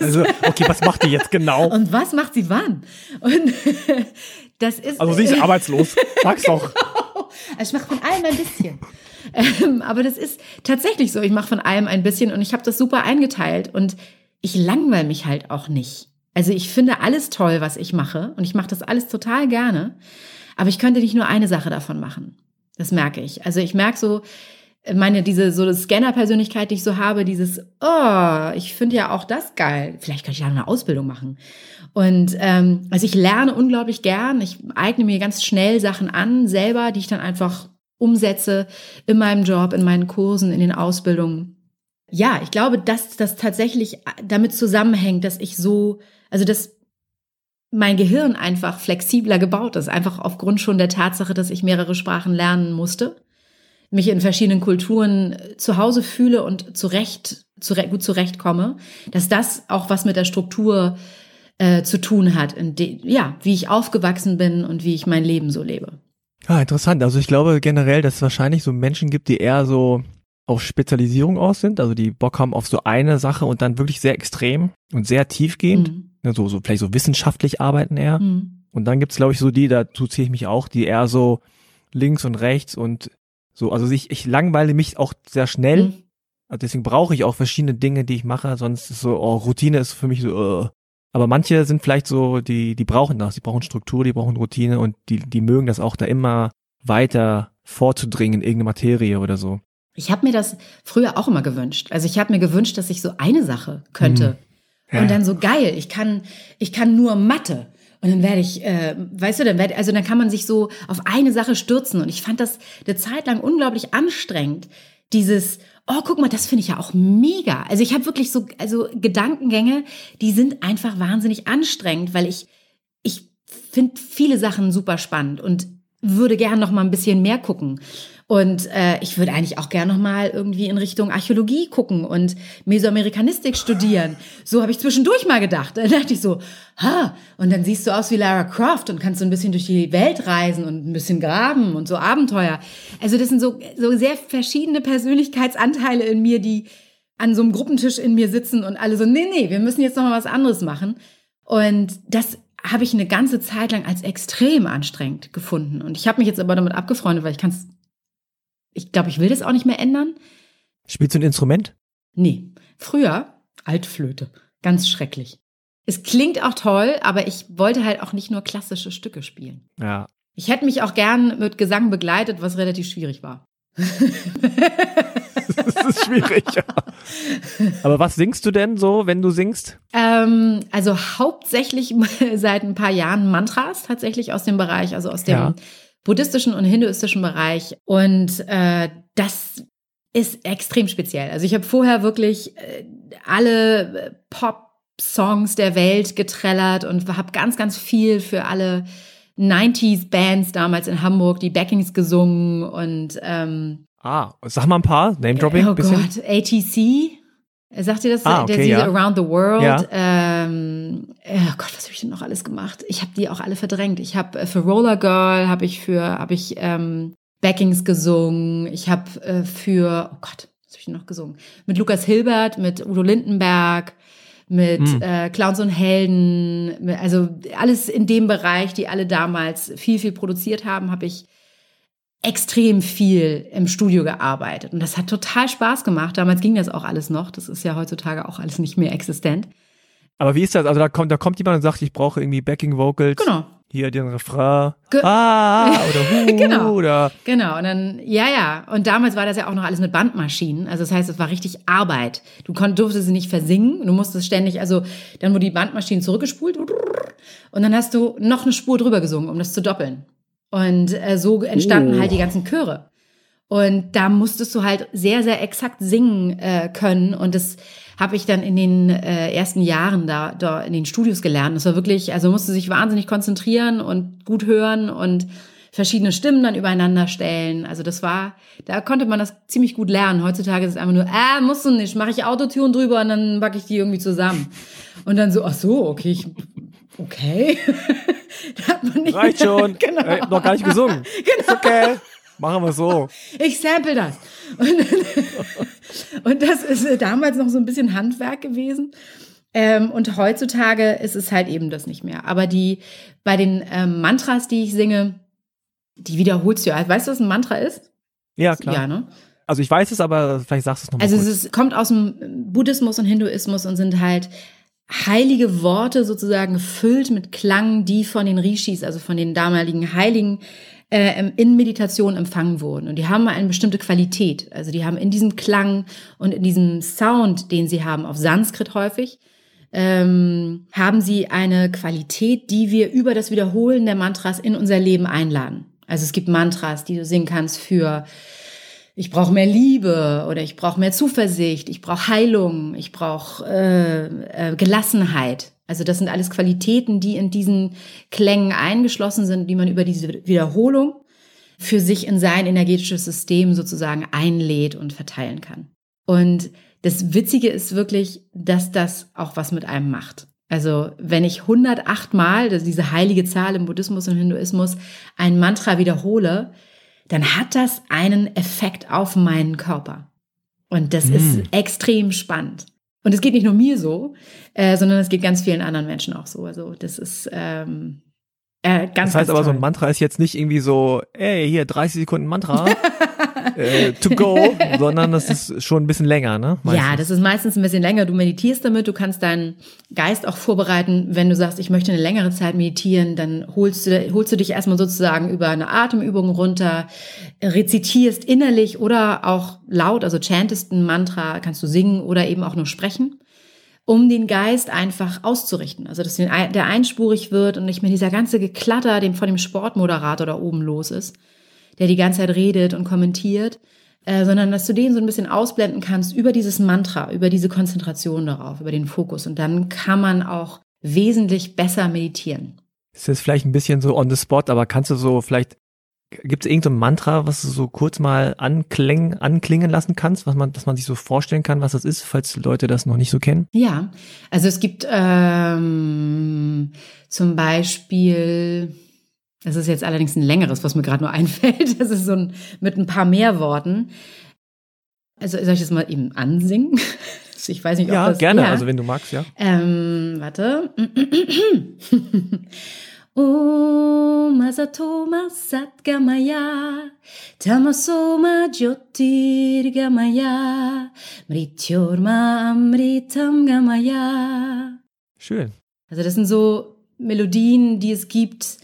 Also, okay, was macht die jetzt genau? und was macht sie wann? Und das ist. Also sie ist arbeitslos. Sag's doch. Also ich mache von allem ein bisschen. Ähm, aber das ist tatsächlich so. Ich mache von allem ein bisschen und ich habe das super eingeteilt und ich langweile mich halt auch nicht. Also ich finde alles toll, was ich mache und ich mache das alles total gerne. Aber ich könnte nicht nur eine Sache davon machen. Das merke ich. Also ich merke so, meine, diese so Scanner-Persönlichkeit, die ich so habe, dieses, oh, ich finde ja auch das geil. Vielleicht könnte ich ja eine Ausbildung machen. Und ähm, also ich lerne unglaublich gern. Ich eigne mir ganz schnell Sachen an, selber, die ich dann einfach umsetze in meinem Job, in meinen Kursen, in den Ausbildungen. Ja, ich glaube, dass das tatsächlich damit zusammenhängt, dass ich so, also dass mein Gehirn einfach flexibler gebaut ist, einfach aufgrund schon der Tatsache, dass ich mehrere Sprachen lernen musste mich in verschiedenen Kulturen zu Hause fühle und zurecht, zurecht gut zurechtkomme, dass das auch was mit der Struktur äh, zu tun hat, in de, ja, wie ich aufgewachsen bin und wie ich mein Leben so lebe. Ah, interessant. Also ich glaube generell, dass es wahrscheinlich so Menschen gibt, die eher so auf Spezialisierung aus sind, also die Bock haben auf so eine Sache und dann wirklich sehr extrem und sehr tiefgehend, mhm. Ne, so, so vielleicht so wissenschaftlich arbeiten eher. Mhm. Und dann gibt's glaube ich so die, dazu zähle ich mich auch, die eher so links und rechts und so, also ich, ich langweile mich auch sehr schnell. Mhm. Also deswegen brauche ich auch verschiedene Dinge, die ich mache. Sonst ist so, oh, Routine ist für mich so, uh. aber manche sind vielleicht so, die, die brauchen das. Die brauchen Struktur, die brauchen Routine und die, die mögen das auch da immer weiter vorzudringen in irgendeine Materie oder so. Ich habe mir das früher auch immer gewünscht. Also ich habe mir gewünscht, dass ich so eine Sache könnte. Mhm. Ja. Und dann so geil, ich kann, ich kann nur Mathe. Und dann werde ich, äh, weißt du, dann werde, also dann kann man sich so auf eine Sache stürzen. Und ich fand das eine Zeit lang unglaublich anstrengend. Dieses, oh, guck mal, das finde ich ja auch mega. Also ich habe wirklich so, also Gedankengänge, die sind einfach wahnsinnig anstrengend, weil ich, ich finde viele Sachen super spannend und würde gern noch mal ein bisschen mehr gucken. Und äh, ich würde eigentlich auch gerne noch mal irgendwie in Richtung Archäologie gucken und Mesoamerikanistik studieren. So habe ich zwischendurch mal gedacht. Da dachte ich so, ha, und dann siehst du aus wie Lara Croft und kannst so ein bisschen durch die Welt reisen und ein bisschen graben und so Abenteuer. Also das sind so, so sehr verschiedene Persönlichkeitsanteile in mir, die an so einem Gruppentisch in mir sitzen und alle so, nee, nee, wir müssen jetzt noch mal was anderes machen. Und das habe ich eine ganze Zeit lang als extrem anstrengend gefunden. Und ich habe mich jetzt aber damit abgefreundet, weil ich kann es ich glaube, ich will das auch nicht mehr ändern. Spielst du ein Instrument? Nee. Früher Altflöte. Ganz schrecklich. Es klingt auch toll, aber ich wollte halt auch nicht nur klassische Stücke spielen. Ja. Ich hätte mich auch gern mit Gesang begleitet, was relativ schwierig war. das ist schwierig, ja. Aber was singst du denn so, wenn du singst? Ähm, also hauptsächlich seit ein paar Jahren Mantras tatsächlich aus dem Bereich, also aus dem ja buddhistischen und hinduistischen Bereich. Und äh, das ist extrem speziell. Also ich habe vorher wirklich äh, alle Pop-Songs der Welt getrellert und habe ganz, ganz viel für alle 90s-Bands damals in Hamburg, die Backings gesungen und ähm, Ah, sag mal ein paar, Name-Dropping. Oh bisschen. Gott, ATC, Sagt ihr das? Ah, okay, der, diese ja. Around the World. Ja. Ähm, oh Gott, was habe ich denn noch alles gemacht? Ich habe die auch alle verdrängt. Ich habe äh, für Roller Girl habe ich für habe ich ähm, Backings gesungen. Ich habe äh, für oh Gott, was habe ich denn noch gesungen? Mit Lukas Hilbert, mit Udo Lindenberg, mit hm. äh, Clowns und Helden. Also alles in dem Bereich, die alle damals viel viel produziert haben, habe ich extrem viel im Studio gearbeitet und das hat total Spaß gemacht. Damals ging das auch alles noch. Das ist ja heutzutage auch alles nicht mehr existent. Aber wie ist das? Also da kommt, da kommt jemand und sagt, ich brauche irgendwie Backing Vocals. Genau. Hier den Refrain. Ge ah, oder hu, genau. oder. Genau. Und dann, ja, ja. Und damals war das ja auch noch alles mit Bandmaschinen. Also das heißt, es war richtig Arbeit. Du konntest, durftest sie nicht versingen. Du musstest ständig, also dann wurde die Bandmaschine zurückgespult und dann hast du noch eine Spur drüber gesungen, um das zu doppeln. Und äh, so entstanden oh. halt die ganzen Chöre. Und da musstest du halt sehr, sehr exakt singen äh, können. Und das habe ich dann in den äh, ersten Jahren da, da in den Studios gelernt. Das war wirklich, also musste sich wahnsinnig konzentrieren und gut hören und verschiedene Stimmen dann übereinander stellen. Also das war, da konnte man das ziemlich gut lernen. Heutzutage ist es einfach nur, äh, musst du nicht, mache ich Autotune drüber und dann packe ich die irgendwie zusammen. Und dann so, ach so, okay, ich, okay. Reicht schon. genau. Äh, noch gar nicht gesungen. Genau. Ist okay. Machen wir so. Ich sample das. Und, und das ist damals noch so ein bisschen Handwerk gewesen. Ähm, und heutzutage ist es halt eben das nicht mehr. Aber die, bei den ähm, Mantras, die ich singe, die wiederholst du ja. Weißt du, was ein Mantra ist? Ja, klar. Ja, ne? Also ich weiß es, aber vielleicht sagst du es nochmal. Also kurz. es ist, kommt aus dem Buddhismus und Hinduismus und sind halt heilige Worte sozusagen gefüllt mit Klang, die von den Rishis, also von den damaligen Heiligen, äh, in Meditation empfangen wurden. Und die haben eine bestimmte Qualität. Also die haben in diesem Klang und in diesem Sound, den sie haben, auf Sanskrit häufig, ähm, haben sie eine Qualität, die wir über das Wiederholen der Mantras in unser Leben einladen. Also es gibt Mantras, die du singen kannst für ich brauche mehr Liebe oder ich brauche mehr Zuversicht, ich brauche Heilung, ich brauche äh, äh, Gelassenheit. Also das sind alles Qualitäten, die in diesen Klängen eingeschlossen sind, die man über diese Wiederholung für sich in sein energetisches System sozusagen einlädt und verteilen kann. Und das Witzige ist wirklich, dass das auch was mit einem macht. Also wenn ich 108 Mal, das diese heilige Zahl im Buddhismus und Hinduismus, ein Mantra wiederhole, dann hat das einen Effekt auf meinen Körper. Und das mm. ist extrem spannend. Und es geht nicht nur mir so, äh, sondern es geht ganz vielen anderen Menschen auch so. Also das ist ähm, äh, ganz, Das heißt aber, toll. so ein Mantra ist jetzt nicht irgendwie so, ey, hier 30 Sekunden Mantra. äh, to go, sondern das ist schon ein bisschen länger, ne? Meistens. Ja, das ist meistens ein bisschen länger. Du meditierst damit, du kannst deinen Geist auch vorbereiten. Wenn du sagst, ich möchte eine längere Zeit meditieren, dann holst du, holst du dich erstmal sozusagen über eine Atemübung runter, rezitierst innerlich oder auch laut, also chantest ein Mantra, kannst du singen oder eben auch nur sprechen um den Geist einfach auszurichten. Also, dass der einspurig wird und nicht mehr dieser ganze Geklatter, dem von dem Sportmoderator da oben los ist der die ganze Zeit redet und kommentiert, äh, sondern dass du den so ein bisschen ausblenden kannst über dieses Mantra, über diese Konzentration darauf, über den Fokus. Und dann kann man auch wesentlich besser meditieren. Das ist vielleicht ein bisschen so on the spot, aber kannst du so vielleicht, gibt es irgendein Mantra, was du so kurz mal anklingen, anklingen lassen kannst, was man, dass man sich so vorstellen kann, was das ist, falls Leute das noch nicht so kennen? Ja, also es gibt ähm, zum Beispiel das ist jetzt allerdings ein längeres, was mir gerade nur einfällt. Das ist so ein mit ein paar mehr Worten. Also soll ich das mal eben ansingen? Ich weiß nicht, ob ja, das... gerne, ja, gerne, also wenn du magst, ja. Ähm, warte. Om Asatoma Satgamaya Tamasoma Jyotirgamaya Mrityorma Amritam Gamaya Schön. Also das sind so Melodien, die es gibt,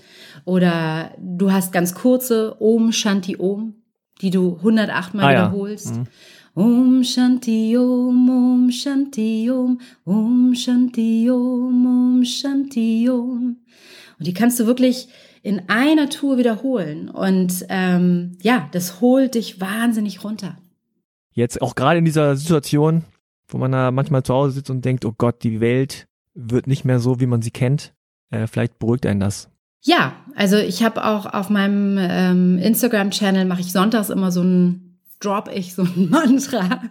oder du hast ganz kurze Om Shanti Om, die du 108 Mal ah, wiederholst. Ja. Mhm. Om Shanti Om, Om Shanti Om, Om Shanti Om, Om Shanti Om. Und die kannst du wirklich in einer Tour wiederholen. Und ähm, ja, das holt dich wahnsinnig runter. Jetzt auch gerade in dieser Situation, wo man da manchmal zu Hause sitzt und denkt, oh Gott, die Welt wird nicht mehr so, wie man sie kennt. Äh, vielleicht beruhigt einen das. Ja, also ich habe auch auf meinem ähm, Instagram-Channel mache ich sonntags immer so ein Drop ich so ein Mantra,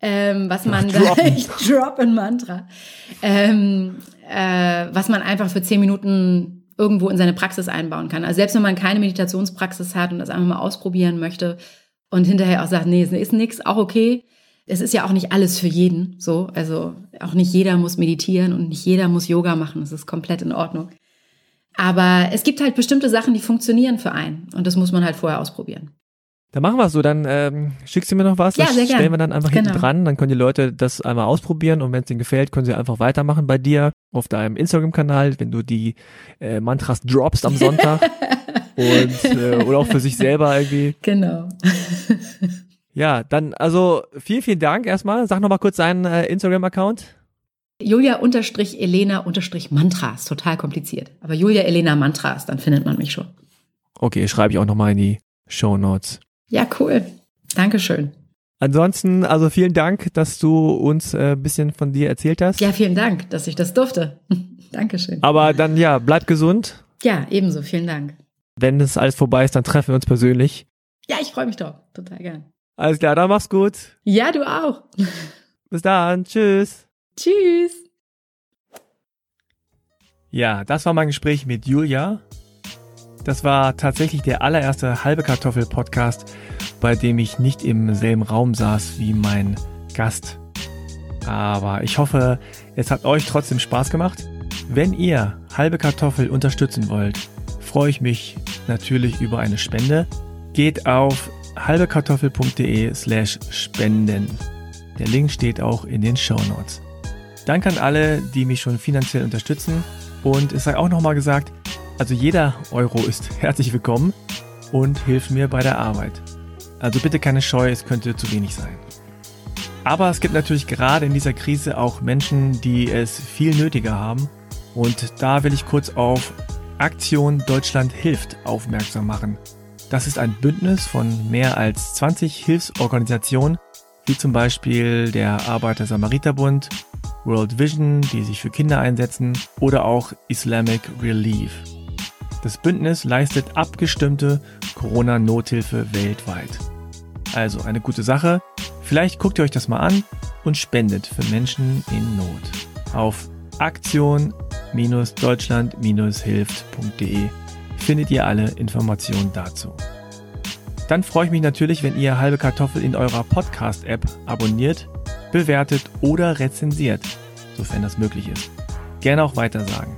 ähm, was man Ach, da ich drop ein Mantra, ähm, äh, was man einfach für zehn Minuten irgendwo in seine Praxis einbauen kann. Also selbst wenn man keine Meditationspraxis hat und das einfach mal ausprobieren möchte und hinterher auch sagt, nee, es ist nichts, auch okay. Es ist ja auch nicht alles für jeden so. Also auch nicht jeder muss meditieren und nicht jeder muss Yoga machen. Das ist komplett in Ordnung. Aber es gibt halt bestimmte Sachen, die funktionieren für einen. Und das muss man halt vorher ausprobieren. Dann machen wir es so, dann ähm, schickst du mir noch was, ja, das sehr stellen wir dann einfach genau. hinten dran, dann können die Leute das einmal ausprobieren und wenn es ihnen gefällt, können sie einfach weitermachen bei dir auf deinem Instagram-Kanal, wenn du die äh, Mantras droppst am Sonntag und äh, oder auch für sich selber irgendwie. Genau. ja, dann also vielen, vielen Dank erstmal. Sag noch mal kurz deinen äh, Instagram-Account. Julia-Elena-Mantras, total kompliziert. Aber Julia Elena Mantras, dann findet man mich schon. Okay, schreibe ich auch nochmal in die Show Notes. Ja, cool. Dankeschön. Ansonsten, also vielen Dank, dass du uns ein äh, bisschen von dir erzählt hast. Ja, vielen Dank, dass ich das durfte. Dankeschön. Aber dann, ja, bleib gesund. Ja, ebenso. Vielen Dank. Wenn das alles vorbei ist, dann treffen wir uns persönlich. Ja, ich freue mich doch. Total gern. Alles klar, dann mach's gut. Ja, du auch. Bis dann. Tschüss. Tschüss. Ja, das war mein Gespräch mit Julia. Das war tatsächlich der allererste halbe Kartoffel Podcast, bei dem ich nicht im selben Raum saß wie mein Gast. Aber ich hoffe, es hat euch trotzdem Spaß gemacht. Wenn ihr halbe Kartoffel unterstützen wollt, freue ich mich natürlich über eine Spende. Geht auf halbekartoffel.de slash spenden. Der Link steht auch in den Show Notes. Danke an alle, die mich schon finanziell unterstützen. Und es sei auch nochmal gesagt, also jeder Euro ist herzlich willkommen und hilft mir bei der Arbeit. Also bitte keine Scheu, es könnte zu wenig sein. Aber es gibt natürlich gerade in dieser Krise auch Menschen, die es viel nötiger haben. Und da will ich kurz auf Aktion Deutschland hilft aufmerksam machen. Das ist ein Bündnis von mehr als 20 Hilfsorganisationen, wie zum Beispiel der Arbeiter-Samariter-Bund, World Vision, die sich für Kinder einsetzen, oder auch Islamic Relief. Das Bündnis leistet abgestimmte Corona-Nothilfe weltweit. Also eine gute Sache. Vielleicht guckt ihr euch das mal an und spendet für Menschen in Not. Auf aktion-deutschland-hilft.de findet ihr alle Informationen dazu. Dann freue ich mich natürlich, wenn ihr halbe Kartoffel in eurer Podcast-App abonniert, bewertet oder rezensiert, sofern das möglich ist. Gerne auch weitersagen.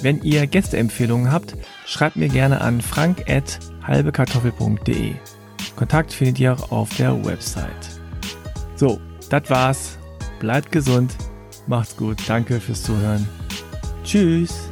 Wenn ihr Gästeempfehlungen habt, schreibt mir gerne an frank.halbekartoffel.de. Kontakt findet ihr auch auf der Website. So, das war's. Bleibt gesund, macht's gut, danke fürs Zuhören. Tschüss.